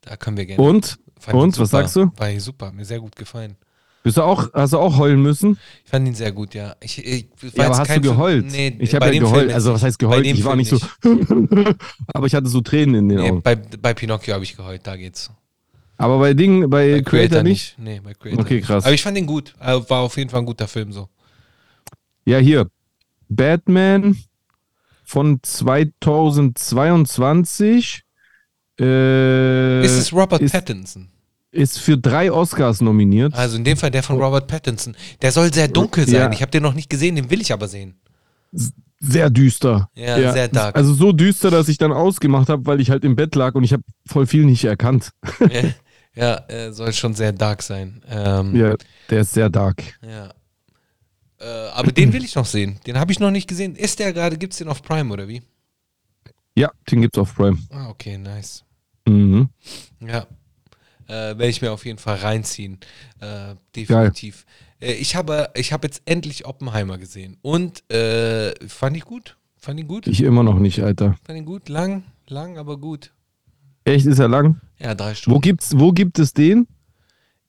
Da können wir gerne. Und? Fand Und, was sagst du? War super, mir sehr gut gefallen. Bist du auch, hast du auch heulen müssen? Ich fand ihn sehr gut, ja. Ich, ich, Ja, aber hast du geheult? Nee, ich habe ja geheult. Also was heißt geheult? Ich war Film nicht so. aber ich hatte so Tränen in den Nee, Augen. bei, bei Pinocchio habe ich geheult, da geht's. Aber bei Ding, bei, Bei Creator, nicht? Nee, bei Creator Okay, nicht. krass. Aber ich fand ihn gut. Äh, War auf jeden Fall ein guter Film so. Ja, hier. Batman von 2022 äh, ist es Robert ist, Pattinson? ist für drei Oscars nominiert. Also in dem Fall der von Robert Pattinson. Der soll sehr dunkel sein. Ja. Ich habe den noch nicht gesehen, den will ich aber sehen. Sehr düster. Ja, sehr dark. Also so düster, dass ich dann ausgemacht habe, weil ich halt im Bett lag und ich habe voll viel nicht erkannt. ja, ja äh, soll schon sehr dark sein. Ähm, Ja, der ist sehr dark. ja. Äh, aber den will ich noch sehen. Den habe ich noch nicht gesehen. Ist der gerade, gibt es den auf Prime oder wie? Ja, den gibt's auf Prime. Ah, okay, nice. Mhm. Ja. Äh, Werde ich mir auf jeden Fall reinziehen. Äh, definitiv. Äh, ich habe ich habe jetzt endlich Oppenheimer gesehen. Und äh, fand ich gut. Fand ihn gut. Ich immer noch nicht, Alter. Fand ihn gut. Lang, lang, aber gut. Echt, ist er lang? Ja, drei Stunden. Wo gibt's, wo gibt es den?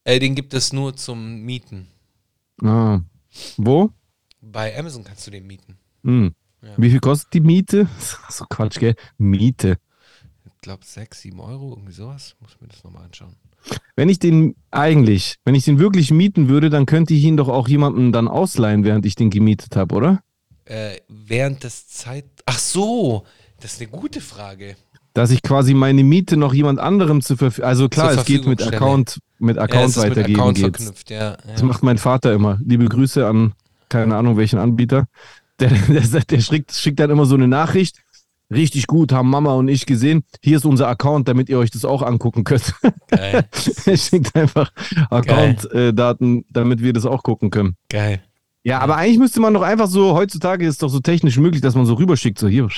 Äh, den gibt es nur zum Mieten. Ah. Wo? Bei Amazon kannst du den mieten. Hm. Ja. Wie viel kostet die Miete? So Quatsch, gell? Miete. Ich glaube 6, 7 Euro, irgendwie sowas. Muss mir das nochmal anschauen. Wenn ich den eigentlich, wenn ich den wirklich mieten würde, dann könnte ich ihn doch auch jemandem dann ausleihen, während ich den gemietet habe, oder? Äh, während des Zeit. Ach so, das ist eine gute Frage. Dass ich quasi meine Miete noch jemand anderem zur Verfügung. Also klar, es geht mit. Account, mit ja, Account es mit weitergeben Account verknüpft, ja. Das ja. macht mein Vater immer. Liebe Grüße an keine Ahnung welchen Anbieter. Der, der, der schickt, schickt dann immer so eine Nachricht. Richtig gut, haben Mama und ich gesehen. Hier ist unser Account, damit ihr euch das auch angucken könnt. Geil. er schickt einfach Account-Daten, damit wir das auch gucken können. Geil. Ja, aber eigentlich müsste man doch einfach so, heutzutage ist doch so technisch möglich, dass man so rüberschickt, so hier.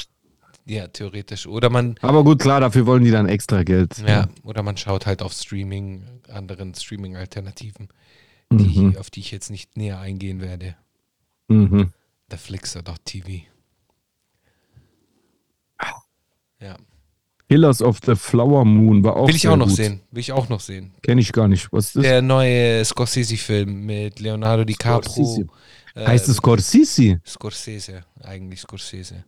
Ja, theoretisch. Oder man, Aber gut, klar, dafür wollen die dann extra Geld. ja, oder man schaut halt auf Streaming, anderen Streaming-Alternativen, die, Mhm. auf die ich jetzt nicht näher eingehen werde. Mhm. Der Flixer.tv. Ja. Killers of the Flower Moon war auch Will ich auch noch gut. sehen. Will ich auch noch sehen. Kenne ich gar nicht. Was ist das? Der neue Scorsese-Film mit Leonardo DiCaprio. Scorsese. Heißt es Scorsese? Scorsese, eigentlich Scorsese.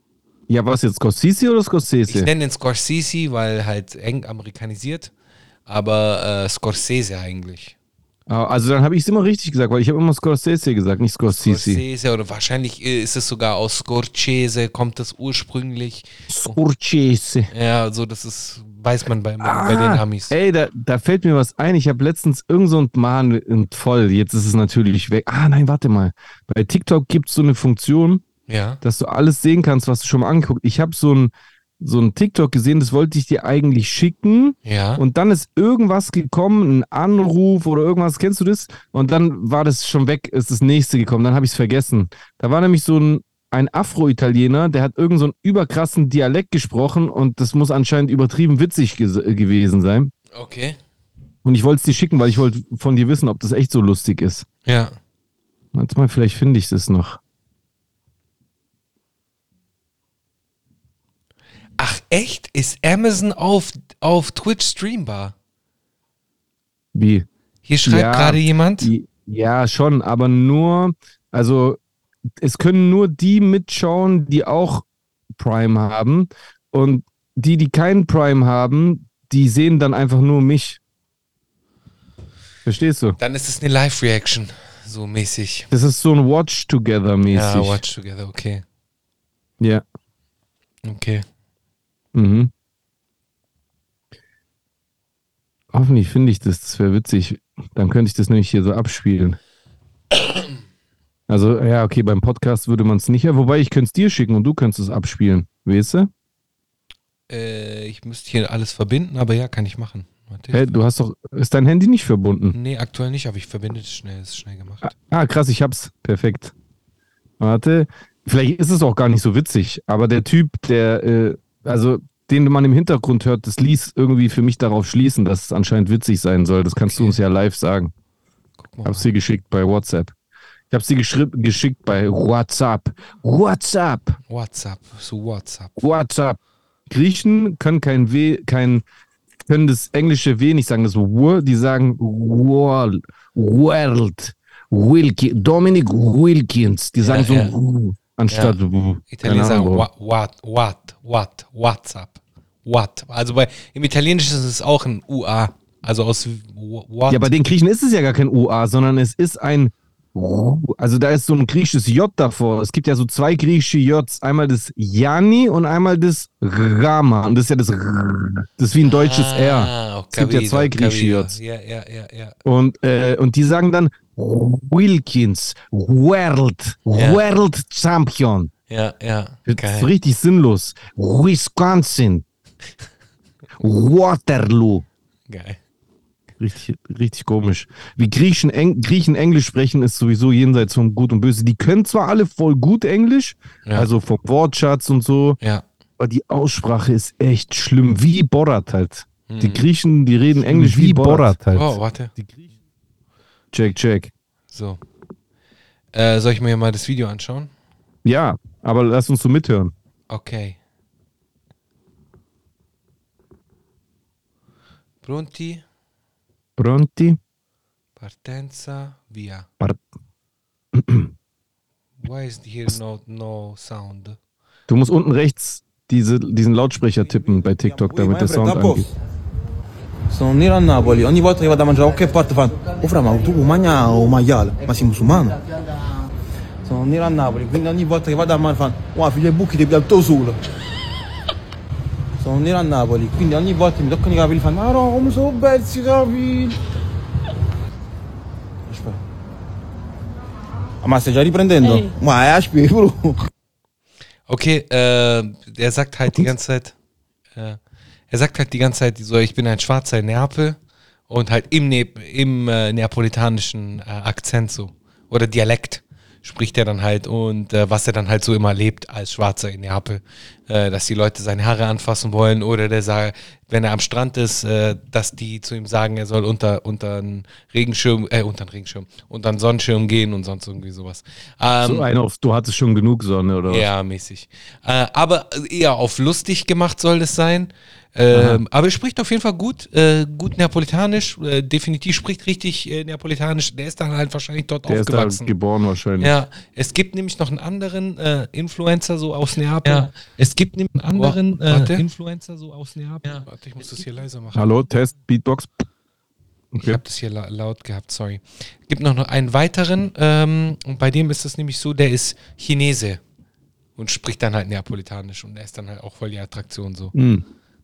Ja, was jetzt? Scorsese oder Ich Scorsese? nenne ihn Scorsese, weil halt eng amerikanisiert, aber äh, Scorsese eigentlich. Ah, Also dann habe ich es immer richtig gesagt, weil ich habe immer Scorsese gesagt, nicht Scorsese. Scorsese oder wahrscheinlich äh, ist es sogar aus Scorchese, kommt das ursprünglich. Scorsese. Ja, so das ist, weiß man bei, bei den Ah, Amis. Ey, da, da fällt mir was ein. Ich habe letztens irgend so ein und voll. Jetzt ist es natürlich weg. Ah, nein, warte mal. Bei TikTok gibt es so eine Funktion, Ja. dass du alles sehen kannst, was du schon mal angeguckt. Ich habe so ein, so ein TikTok gesehen, das wollte ich dir eigentlich schicken. Ja. Und dann ist irgendwas gekommen, ein Anruf oder irgendwas, kennst du das? Und dann war das schon weg, ist das nächste gekommen, dann habe ich es vergessen. Da war nämlich so ein, ein Afro-Italiener, der hat irgend so einen überkrassen Dialekt gesprochen und das muss anscheinend übertrieben witzig äh, gewesen sein. Okay. Und ich wollte es dir schicken, weil ich wollte von dir wissen, ob das echt so lustig ist. Ja. Warte mal, vielleicht finde ich das noch. Ach echt? Ist Amazon auf, auf Twitch streambar? Wie? Hier schreibt Ja. gerade jemand. Ja, schon, aber nur, also es können nur die mitschauen, die auch Prime haben. Und die, die keinen Prime haben, die sehen dann einfach nur mich. Verstehst du? Dann ist es eine Live-Reaction, so mäßig. Das ist so ein Watch Together mäßig. Ja, watch together, okay. Ja. Okay. Mhm. Hoffentlich finde ich das, das wäre witzig. Dann könnte ich das nämlich hier so abspielen. Also, ja, okay, beim Podcast würde man es nicht, wobei ich könnte es dir schicken und du könntest es abspielen. Weißt du? Äh, ich müsste hier alles verbinden, aber ja, kann ich machen. Warte, Hä, du hast doch, ist dein Handy nicht verbunden? Nee, aktuell nicht, aber ich verbinde es schnell, ist schnell gemacht. Ah, krass, ich hab's. Perfekt. Warte, vielleicht ist es auch gar nicht so witzig, aber der Typ, der, äh, also den man im Hintergrund hört, das ließ irgendwie für mich darauf schließen, dass es anscheinend witzig sein soll. Das kannst du Okay. uns ja live sagen. Ich hab's dir geschickt bei WhatsApp. Ich hab's dir geschickt bei WhatsApp. WhatsApp. WhatsApp, so WhatsApp. WhatsApp. Griechen können kein W, kein, können das englische W nicht sagen, das W, die sagen World, World, Wilki, Dominic Wilkins, die sagen so ja. Anstatt. Keine Italiener sagen what, what, what, what, WhatsApp. What. Also bei, im Italienischen ist es auch ein UA. Also aus what? Ja, bei den Griechen ist es ja gar kein OA, sondern es ist ein. Also da ist so ein griechisches J davor. Es gibt ja so zwei griechische Js. Einmal das Yanni und einmal das Rama. Und das ist ja das R. Das ist wie ein deutsches R. Ah, Es gibt ja zwei griechische Js. Ja, ja, ja, ja. Und, äh, und die sagen dann Wilkins, World, Ja. World Champion. Ja, ja. Das ist Geil. richtig sinnlos. Wisconsin, Waterloo. Geil. Richtig, richtig komisch. Wie Griechen, Eng, Griechen Englisch sprechen, ist sowieso jenseits von Gut und Böse. Die können zwar alle voll gut Englisch, Ja. also vom Wortschatz und so, Ja. aber die Aussprache ist echt schlimm. Wie Borat halt. Die Mhm. Griechen, die reden Englisch wie, Borat. halt. Oh, warte. Check, check. So. Äh, soll ich mir mal das Video anschauen? Ja, aber lass uns so mithören. Okay. Pronti, Pronti? partenza, via. Par- Why is here no, no sound? Du musst unten rechts diese, diesen Lautsprecher tippen bei TikTok, damit der Sound angeht. Sono nero a Napoli, ogni volta che vado a mangiare qualche parte fanno Oh fra ma tu mangia o maiale? Ma sei musulmano? Sono nero a Napoli, quindi ogni volta che vado a mare fanno Wow figlio e buchi ti pianto solo Sono nero a Napoli, quindi ogni volta mi toccano i capelli fanno Ah no, come sono belli i capelli Aspetta Ma stai già riprendendo? Ma è aspetta Okay, äh, er sagt halt die ganze Zeit, äh, er sagt halt die ganze Zeit so, ich bin ein Schwarzer in Neapel und halt im, ne im äh, neapolitanischen äh, Akzent so. Oder Dialekt spricht er dann halt und äh, was er dann halt so immer lebt als Schwarzer in Neapel, äh, dass die Leute seine Haare anfassen wollen oder der sagt, wenn er am Strand ist, äh, dass die zu ihm sagen, er soll unter unter einen Regenschirm, äh, unter einen Regenschirm, unter einen Sonnenschirm gehen und sonst irgendwie sowas. Ähm, So ein auf, du hattest schon genug Sonne, oder was? ja, mäßig. Äh, aber eher auf lustig gemacht soll es sein. Ähm, aber er spricht auf jeden Fall gut, äh, gut Neapolitanisch, äh, definitiv spricht richtig äh, Neapolitanisch. Der ist dann halt wahrscheinlich dort Der ist da aufgewachsen. geboren wahrscheinlich. Ja, es gibt nämlich noch einen anderen äh, Influencer so aus Neapel. Ja, es gibt nämlich einen anderen Oh, äh, Influencer so aus Neapel. Ja. Warte, ich muss das hier leiser machen. Hallo, Test, Beatbox. Ich Okay. habe das hier la laut gehabt, sorry. Gibt noch einen weiteren, ähm, und bei dem ist es nämlich so, der ist Chinese und spricht dann halt Neapolitanisch und er ist dann halt auch voll die Attraktion so. Hm.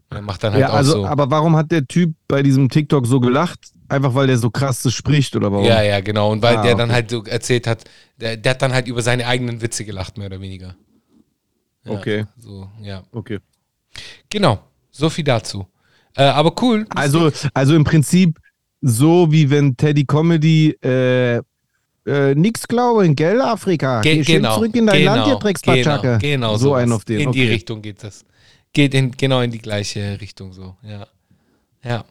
Er macht dann halt Ja, auch also, so. aber warum hat der Typ bei diesem TikTok so gelacht? Einfach weil der so krass spricht oder warum? Ja, ja, genau. Und weil Ah, der okay. dann halt so erzählt hat, der, der hat dann halt über seine eigenen Witze gelacht, mehr oder weniger. Ja, Okay. So, ja. Okay. Genau. So viel dazu. Äh, aber cool. Also, also im Prinzip so wie wenn Teddy Comedy äh, äh, nix glauben, gell, Afrika? Ge Geh schön genau. zurück in dein genau, Land, ihr Dreckspatschacke. Genau, genau so ein auf den. In die okay. Richtung geht das. Geht in, genau in die gleiche Richtung so. Ja. Ja.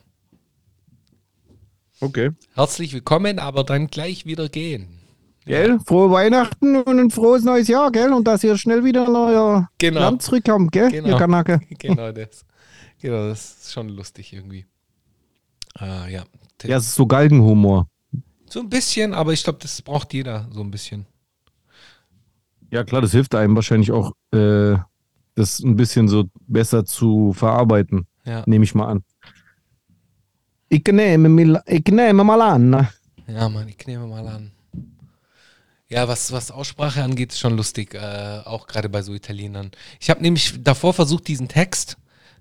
Okay. Herzlich willkommen, aber dann gleich wieder gehen. Gell? Frohe Weihnachten und ein frohes neues Jahr, gell? Und dass ihr schnell wieder in euer Genau. Land zurückkommt, gell? Genau. Ihr Kanake. genau das. Genau, das ist schon lustig irgendwie. Ah, ja. Ja, es ist so Galgenhumor. So ein bisschen, aber ich glaube, das braucht jeder so ein bisschen. Ja, klar, das hilft einem wahrscheinlich auch, äh, das ein bisschen so besser zu verarbeiten, Ja, nehme ich mal an. Ich nehme, ich nehme mal an. ja Mann, ich nehme mal an. Ja, was, was Aussprache angeht, ist schon lustig, äh, auch gerade bei so Italienern. Ich habe nämlich davor versucht, diesen Text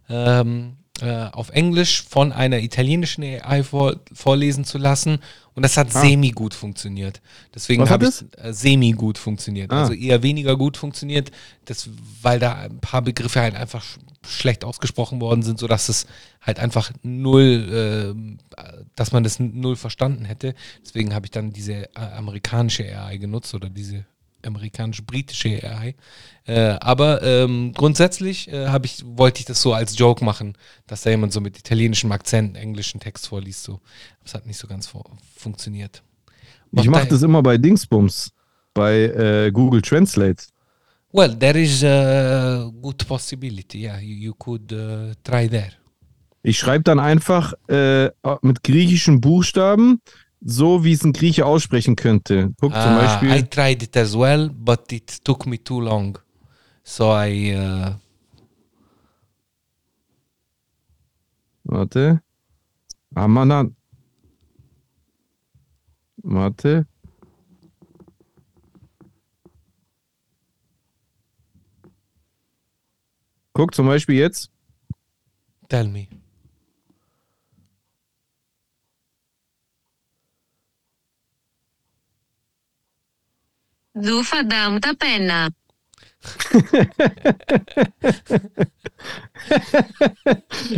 ähm, äh, auf Englisch von einer italienischen AI vor, vorlesen zu lassen und das hat semi gut funktioniert. Deswegen Ah. Habe ich äh, semi gut funktioniert. Ah. Also eher weniger gut funktioniert, das, weil da ein paar Begriffe halt einfach sch schlecht ausgesprochen worden sind, sodass es halt einfach null, ähm, dass man das null verstanden hätte. Deswegen habe ich dann diese äh, amerikanische AI genutzt oder diese amerikanisch-britische AI. Äh, aber ähm, grundsätzlich äh, habe ich, wollte ich das so als Joke machen, dass da jemand so mit italienischem Akzent englischen Text vorliest. So. Das hat nicht so ganz fu- funktioniert. Ich Macht mache da- das immer bei Dingsbums, bei äh, Google Translate. Well, there is a good possibility. Yeah, you, you could uh, try there. Ich schreibe dann einfach äh, mit griechischen Buchstaben, so wie es ein Grieche aussprechen könnte. Guck zum Ah, I Beispiel. tried it as well, but it took me too long. So I uh, Warte. Amanan. Warte. Guck zum Beispiel jetzt. Tell me. Du verdammter Penner.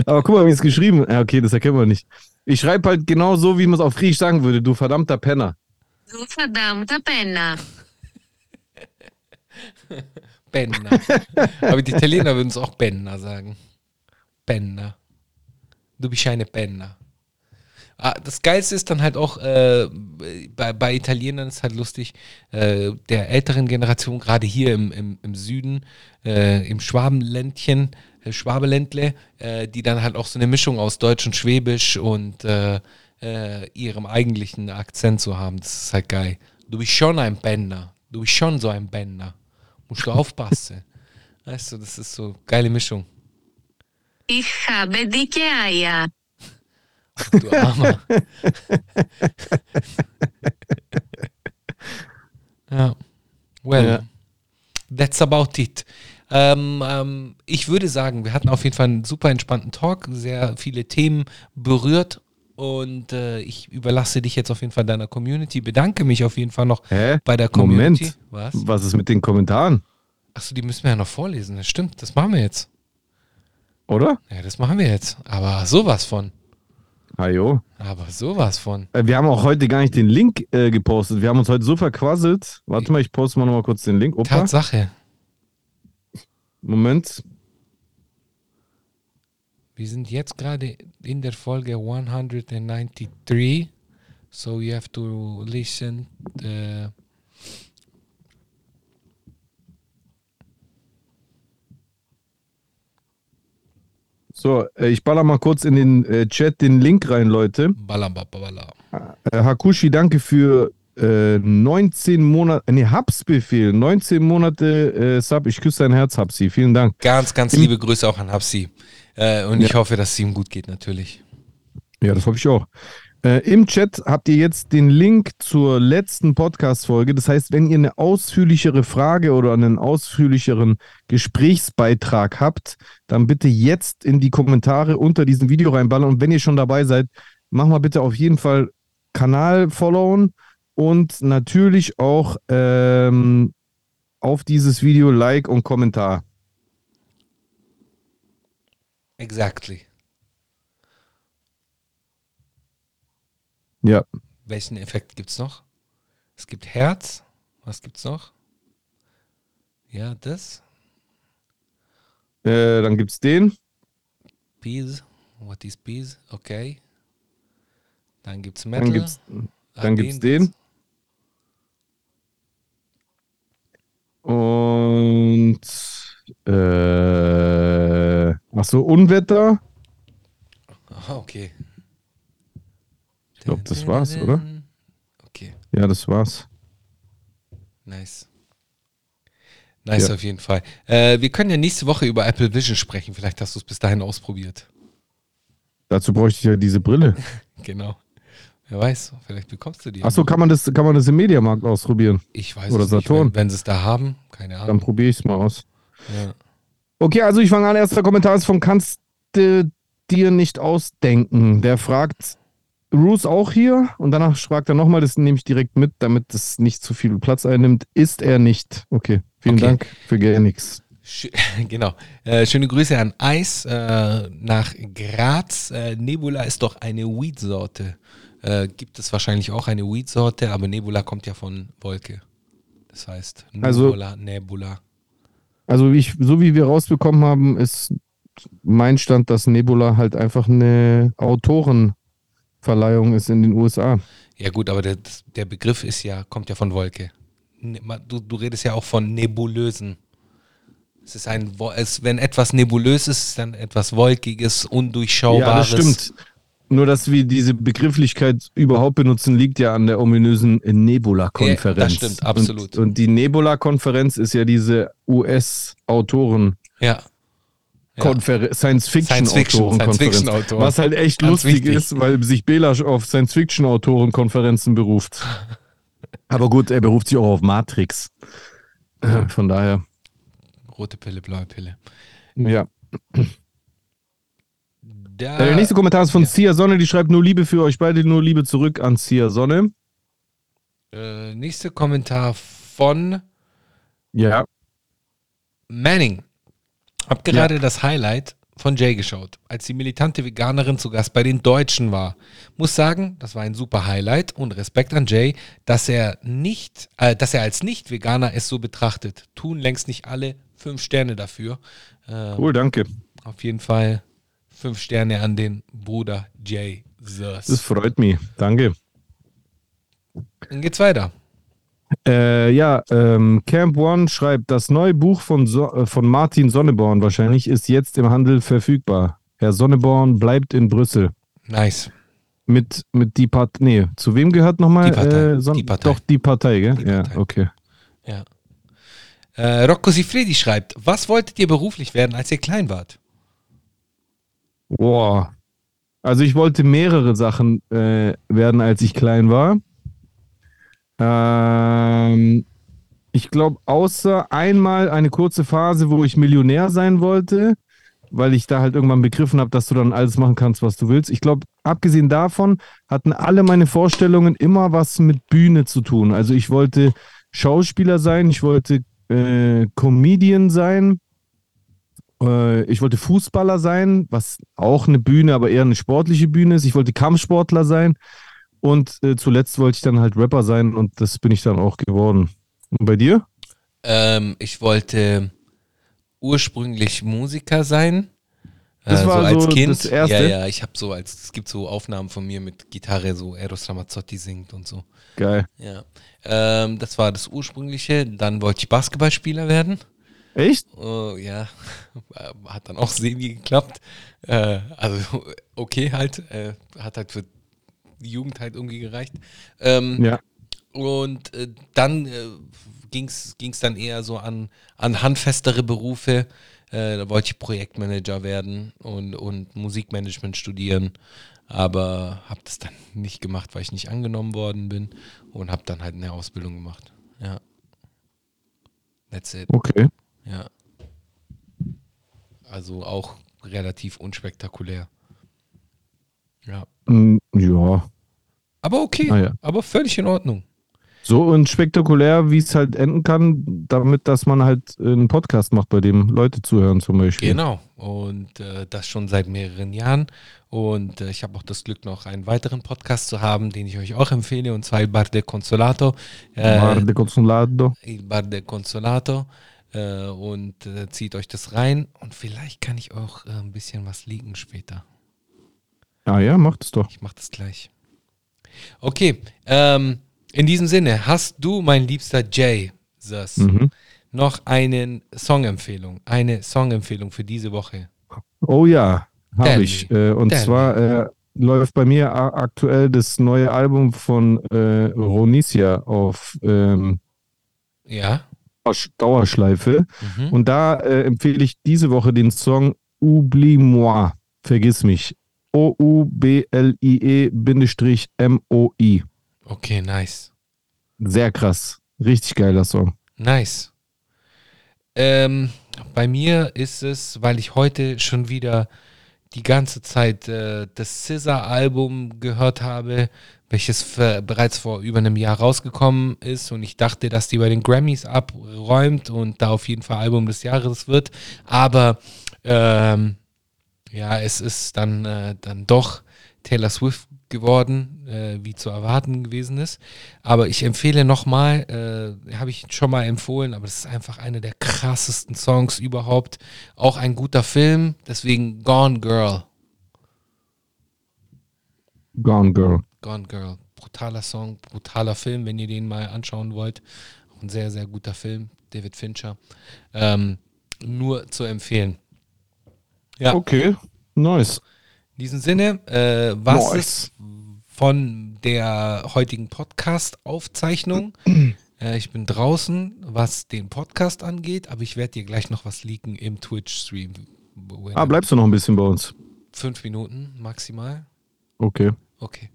Aber guck mal, wie es geschrieben Ja, okay, das erkennen wir nicht. Ich schreibe halt genau so, wie man es auf Griechisch sagen würde. Du verdammter Penner. Du verdammter Penner. Benner. Aber die Italiener würden es auch Benner sagen. Benner. Du bist eine Benner. Ah, das Geilste ist dann halt auch, äh, bei, bei Italienern ist halt lustig, äh, der älteren Generation, gerade hier im, im, im Süden, äh, im Schwabenländchen, äh, Schwabeländle, äh, die dann halt auch so eine Mischung aus Deutsch und Schwäbisch und äh, äh, ihrem eigentlichen Akzent zu haben. Das ist halt geil. Du bist schon ein Benner. Du bist schon so ein Benner. Musst du aufpassen. Weißt du, das ist so geile Mischung. Ich habe dicke Eier. Du Armer. ja. Well, Ja. that's about it. Ähm, ähm, ich würde sagen, wir hatten auf jeden Fall einen super entspannten Talk, sehr viele Themen berührt und äh, ich überlasse dich jetzt auf jeden Fall deiner Community. Bedanke mich auf jeden Fall noch Hä? bei der Community. Moment. Was? Was ist mit den Kommentaren? Achso, die müssen wir ja noch vorlesen. Das stimmt, das machen wir jetzt. Oder? Ja, das machen wir jetzt. Aber sowas von. Hajo. Aber sowas von. Äh, Wir haben auch heute gar nicht den Link äh, gepostet. Wir haben uns heute so verquasselt. Warte mal, ich poste mal nochmal kurz den Link. Opa, Tatsache. Moment. Wir sind jetzt gerade in der Folge 193. So you have to listen. The So, äh, ich baller mal kurz in den äh, Chat den Link rein, Leute. Balababala. Äh, Hakushi, danke für äh, 19 Monate, nee, Hubs-Befehl, 19 Monate äh, Sub. Ich küsse dein Herz, Hubsi. Vielen Dank. Ganz, ganz liebe Grüße auch an Hapsi. Äh, und ich hoffe, dass es ihm gut geht, natürlich. Ja, das hoffe ich auch. Äh, Im Chat habt ihr jetzt den Link zur letzten Podcast-Folge. Das heißt, wenn ihr eine ausführlichere Frage oder einen ausführlicheren Gesprächsbeitrag habt, dann bitte jetzt in die Kommentare unter diesem Video reinballern. Und wenn ihr schon dabei seid, macht mal bitte auf jeden Fall Kanal followen und natürlich auch ähm, auf dieses Video Like und Kommentar. Exactly. Ja. Welchen Effekt gibt es noch? Es gibt Herz. Was gibt's noch? Ja, das. Äh, dann gibt's den. Peace. What is Peace? Okay. Dann gibt's Metal. Dann gibt's, Ah, dann gibt's den. Und äh, ach so, Unwetter. Aha, okay. Ich glaube, das war's, oder? Okay, Ja, das war's. nice. Nice Ja. auf jeden Fall. Äh, wir können ja nächste Woche über Apple Vision sprechen. Vielleicht hast du es bis dahin ausprobiert. Dazu bräuchte ich ja diese Brille. Genau. Wer weiß, vielleicht bekommst du die. Ach so, kann man das, kann man das im Mediamarkt ausprobieren? ich weiß oder es nicht, Saturn. wenn, wenn sie es da haben. Keine Dann Ahnung. probiere ich es mal aus. Ja. Okay, also ich fange an. Erster Kommentar ist von Kannst du dir nicht ausdenken. Der fragt Bruce auch hier und danach fragt er nochmal, das nehme ich direkt mit, damit es nicht zu viel Platz einnimmt. Ist er nicht? Okay, vielen Okay. Dank für gar nichts. Genau. Äh, schöne Grüße an Eis äh, nach Graz. Äh, Nebula ist doch eine Weed-Sorte. Äh, gibt es wahrscheinlich auch eine Weed-Sorte, aber Nebula kommt ja von Wolke. Das heißt Also- Nebula, Nebula. Also wie ich, so wie wir rausbekommen haben, ist mein Stand, dass Nebula halt einfach eine Autorenverleihung ist in den USA. Ja gut, aber der, der Begriff ist ja, kommt ja von Wolke. Ne- Du, du redest ja auch von Nebulösen. Es ist ein, es, wenn etwas nebulös ist, ist dann etwas Wolkiges, Ja, Undurchschaubares. das stimmt. Nur, dass wir diese Begrifflichkeit überhaupt benutzen, liegt ja an der ominösen Nebula-Konferenz. Ja, das stimmt, absolut. Und, und die Nebula-Konferenz ist ja diese US-Autoren. Ja. Konfer Science-Fiction-Autorenkonferenz. Science-Fiction-Autoren. was halt echt Ganz lustig wichtig. ist, weil sich Belasch auf Science-Fiction-Autorenkonferenzen beruft. Aber gut, er beruft sich auch auf Matrix. Äh, Von daher, Rote Pille, blaue Pille. ja. Da, Äh, der nächste Kommentar ist von ja. Sia Sonne, die schreibt nur Liebe für euch beide, nur Liebe zurück an Sia Sonne. äh, nächste Kommentar von Ja. Manning. Hab gerade das Highlight von Jay geschaut, als die militante Veganerin zu Gast bei den Deutschen war. Muss sagen, das war ein super Highlight und Respekt an Jay, dass er nicht, äh, dass er als Nicht-Veganer es so betrachtet. Tun längst nicht alle. Fünf Sterne dafür. Äh, Cool, danke. Auf jeden Fall fünf Sterne an den Bruder Jay. Das freut mich. Danke. Dann geht's weiter. Äh, ja, ähm, Camp One schreibt, das neue Buch von, so äh, von Martin Sonneborn wahrscheinlich ist jetzt im Handel verfügbar. Herr Sonneborn bleibt in Brüssel. Nice. Mit, mit die Partei, nee, zu wem gehört nochmal? Die Partei. Äh, Son Die Partei. Doch, die Partei, gell? Die ja, Partei. okay. Ja. Äh, Rocco Sifredi schreibt, was wolltet ihr beruflich werden, als ihr klein wart? Boah. Also ich wollte mehrere Sachen äh, werden, als ich klein war. Ähm, ich glaube, außer einmal eine kurze Phase, wo ich Millionär sein wollte, weil ich da halt irgendwann begriffen habe, dass du dann alles machen kannst, was du willst. Ich glaube, abgesehen davon hatten alle meine Vorstellungen immer was mit Bühne zu tun. Also ich wollte Schauspieler sein, ich wollte äh, Comedian sein, äh, ich wollte Fußballer sein, was auch eine Bühne, aber eher eine sportliche Bühne ist. Ich wollte Kampfsportler sein und äh, zuletzt wollte ich dann halt Rapper sein und das bin ich dann auch geworden. Und bei dir? Ähm, ich wollte ursprünglich Musiker sein. Das äh, war so als so Kind. das Erste? Ja, ja, ich habe so als es gibt so Aufnahmen von mir mit Gitarre, so Eros Ramazzotti singt und so. Geil. Ja. Ähm, das war das ursprüngliche. Dann wollte ich Basketballspieler werden. Echt? Oh, ja, hat dann auch semi geklappt. Äh, also okay halt, äh, hat halt für die Jugend halt irgendwie gereicht. Ähm, Ja. Und äh, dann äh, ging es dann eher so an, an handfestere Berufe. Äh, da wollte ich Projektmanager werden und, und Musikmanagement studieren. Aber habe das dann nicht gemacht, weil ich nicht angenommen worden bin. Und habe dann halt eine Ausbildung gemacht. Ja. That's it. Okay. Ja. Also auch relativ unspektakulär. Ja. Mm, ja. Aber okay. Ah, ja. Aber völlig in Ordnung. So unspektakulär, wie es halt enden kann, damit, dass man halt einen Podcast macht, bei dem Leute zuhören zum Beispiel. Genau. Und äh, das schon seit mehreren Jahren. Und äh, ich habe auch das Glück, noch einen weiteren Podcast zu haben, den ich euch auch empfehle, und zwar Il Bar de Consolato. Äh, Bar de Consulado. Il Bar de Consolato. Äh, und äh, zieht euch das rein. Und vielleicht kann ich auch äh, ein bisschen was liegen später. Ah ja, macht es doch. Ich mache das gleich. Okay, ähm, in diesem Sinne, hast du, mein liebster Jay, Sus, Mhm. noch eine Songempfehlung, eine Songempfehlung für diese Woche? Oh ja, habe ich. Äh, und Tell zwar äh, läuft bei mir aktuell das neue Album von äh, Ronisia auf ähm, Ja. Dauersch- Dauerschleife. Mhm. Und da äh, empfehle ich diese Woche den Song Oublie-moi. Vergiss mich. O-U-B-L-I-E-M-O-I. Okay, nice. Sehr krass. Richtig geiler Song. Nice. Ähm, bei mir ist es, weil ich heute schon wieder die ganze Zeit äh, das Scissor-Album gehört habe, welches für, bereits vor über einem Jahr rausgekommen ist und ich dachte, dass die bei den Grammys abräumt und da auf jeden Fall Album des Jahres wird. Aber ähm, ja, es ist dann, äh, dann doch Taylor Swift geworden, äh, wie zu erwarten gewesen ist. Aber ich empfehle nochmal, äh, habe ich schon mal empfohlen, aber das ist einfach einer der krassesten Songs überhaupt. Auch ein guter Film, deswegen Gone Girl. Gone Girl. Gone Girl. Brutaler Song, brutaler Film, wenn ihr den mal anschauen wollt. Auch ein sehr, sehr guter Film, David Fincher. Ähm, nur zu empfehlen. Ja, Okay, nice. in diesem Sinne, äh, was Nice. ist von der heutigen Podcast-Aufzeichnung? äh, ich bin draußen, was den Podcast angeht, aber ich werde dir gleich noch was leaken im Twitch-Stream. Ah, bleibst du noch ein bisschen bei uns? Fünf Minuten maximal. Okay. Okay.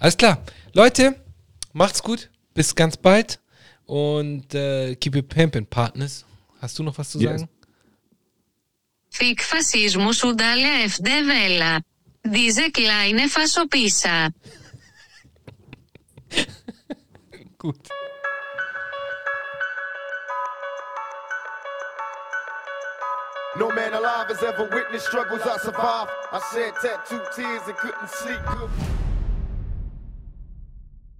Alles klar. Leute, macht's gut. Bis ganz bald. Und äh, keep it pimpin', Partners. Hast du noch was zu Yes. sagen? Fick Faschismus und alle FD Welle. Diese kleine Faschopissa. Gut. No man alive has ever witnessed struggles I survived. I shed tattooed tears and couldn't sleep. Good.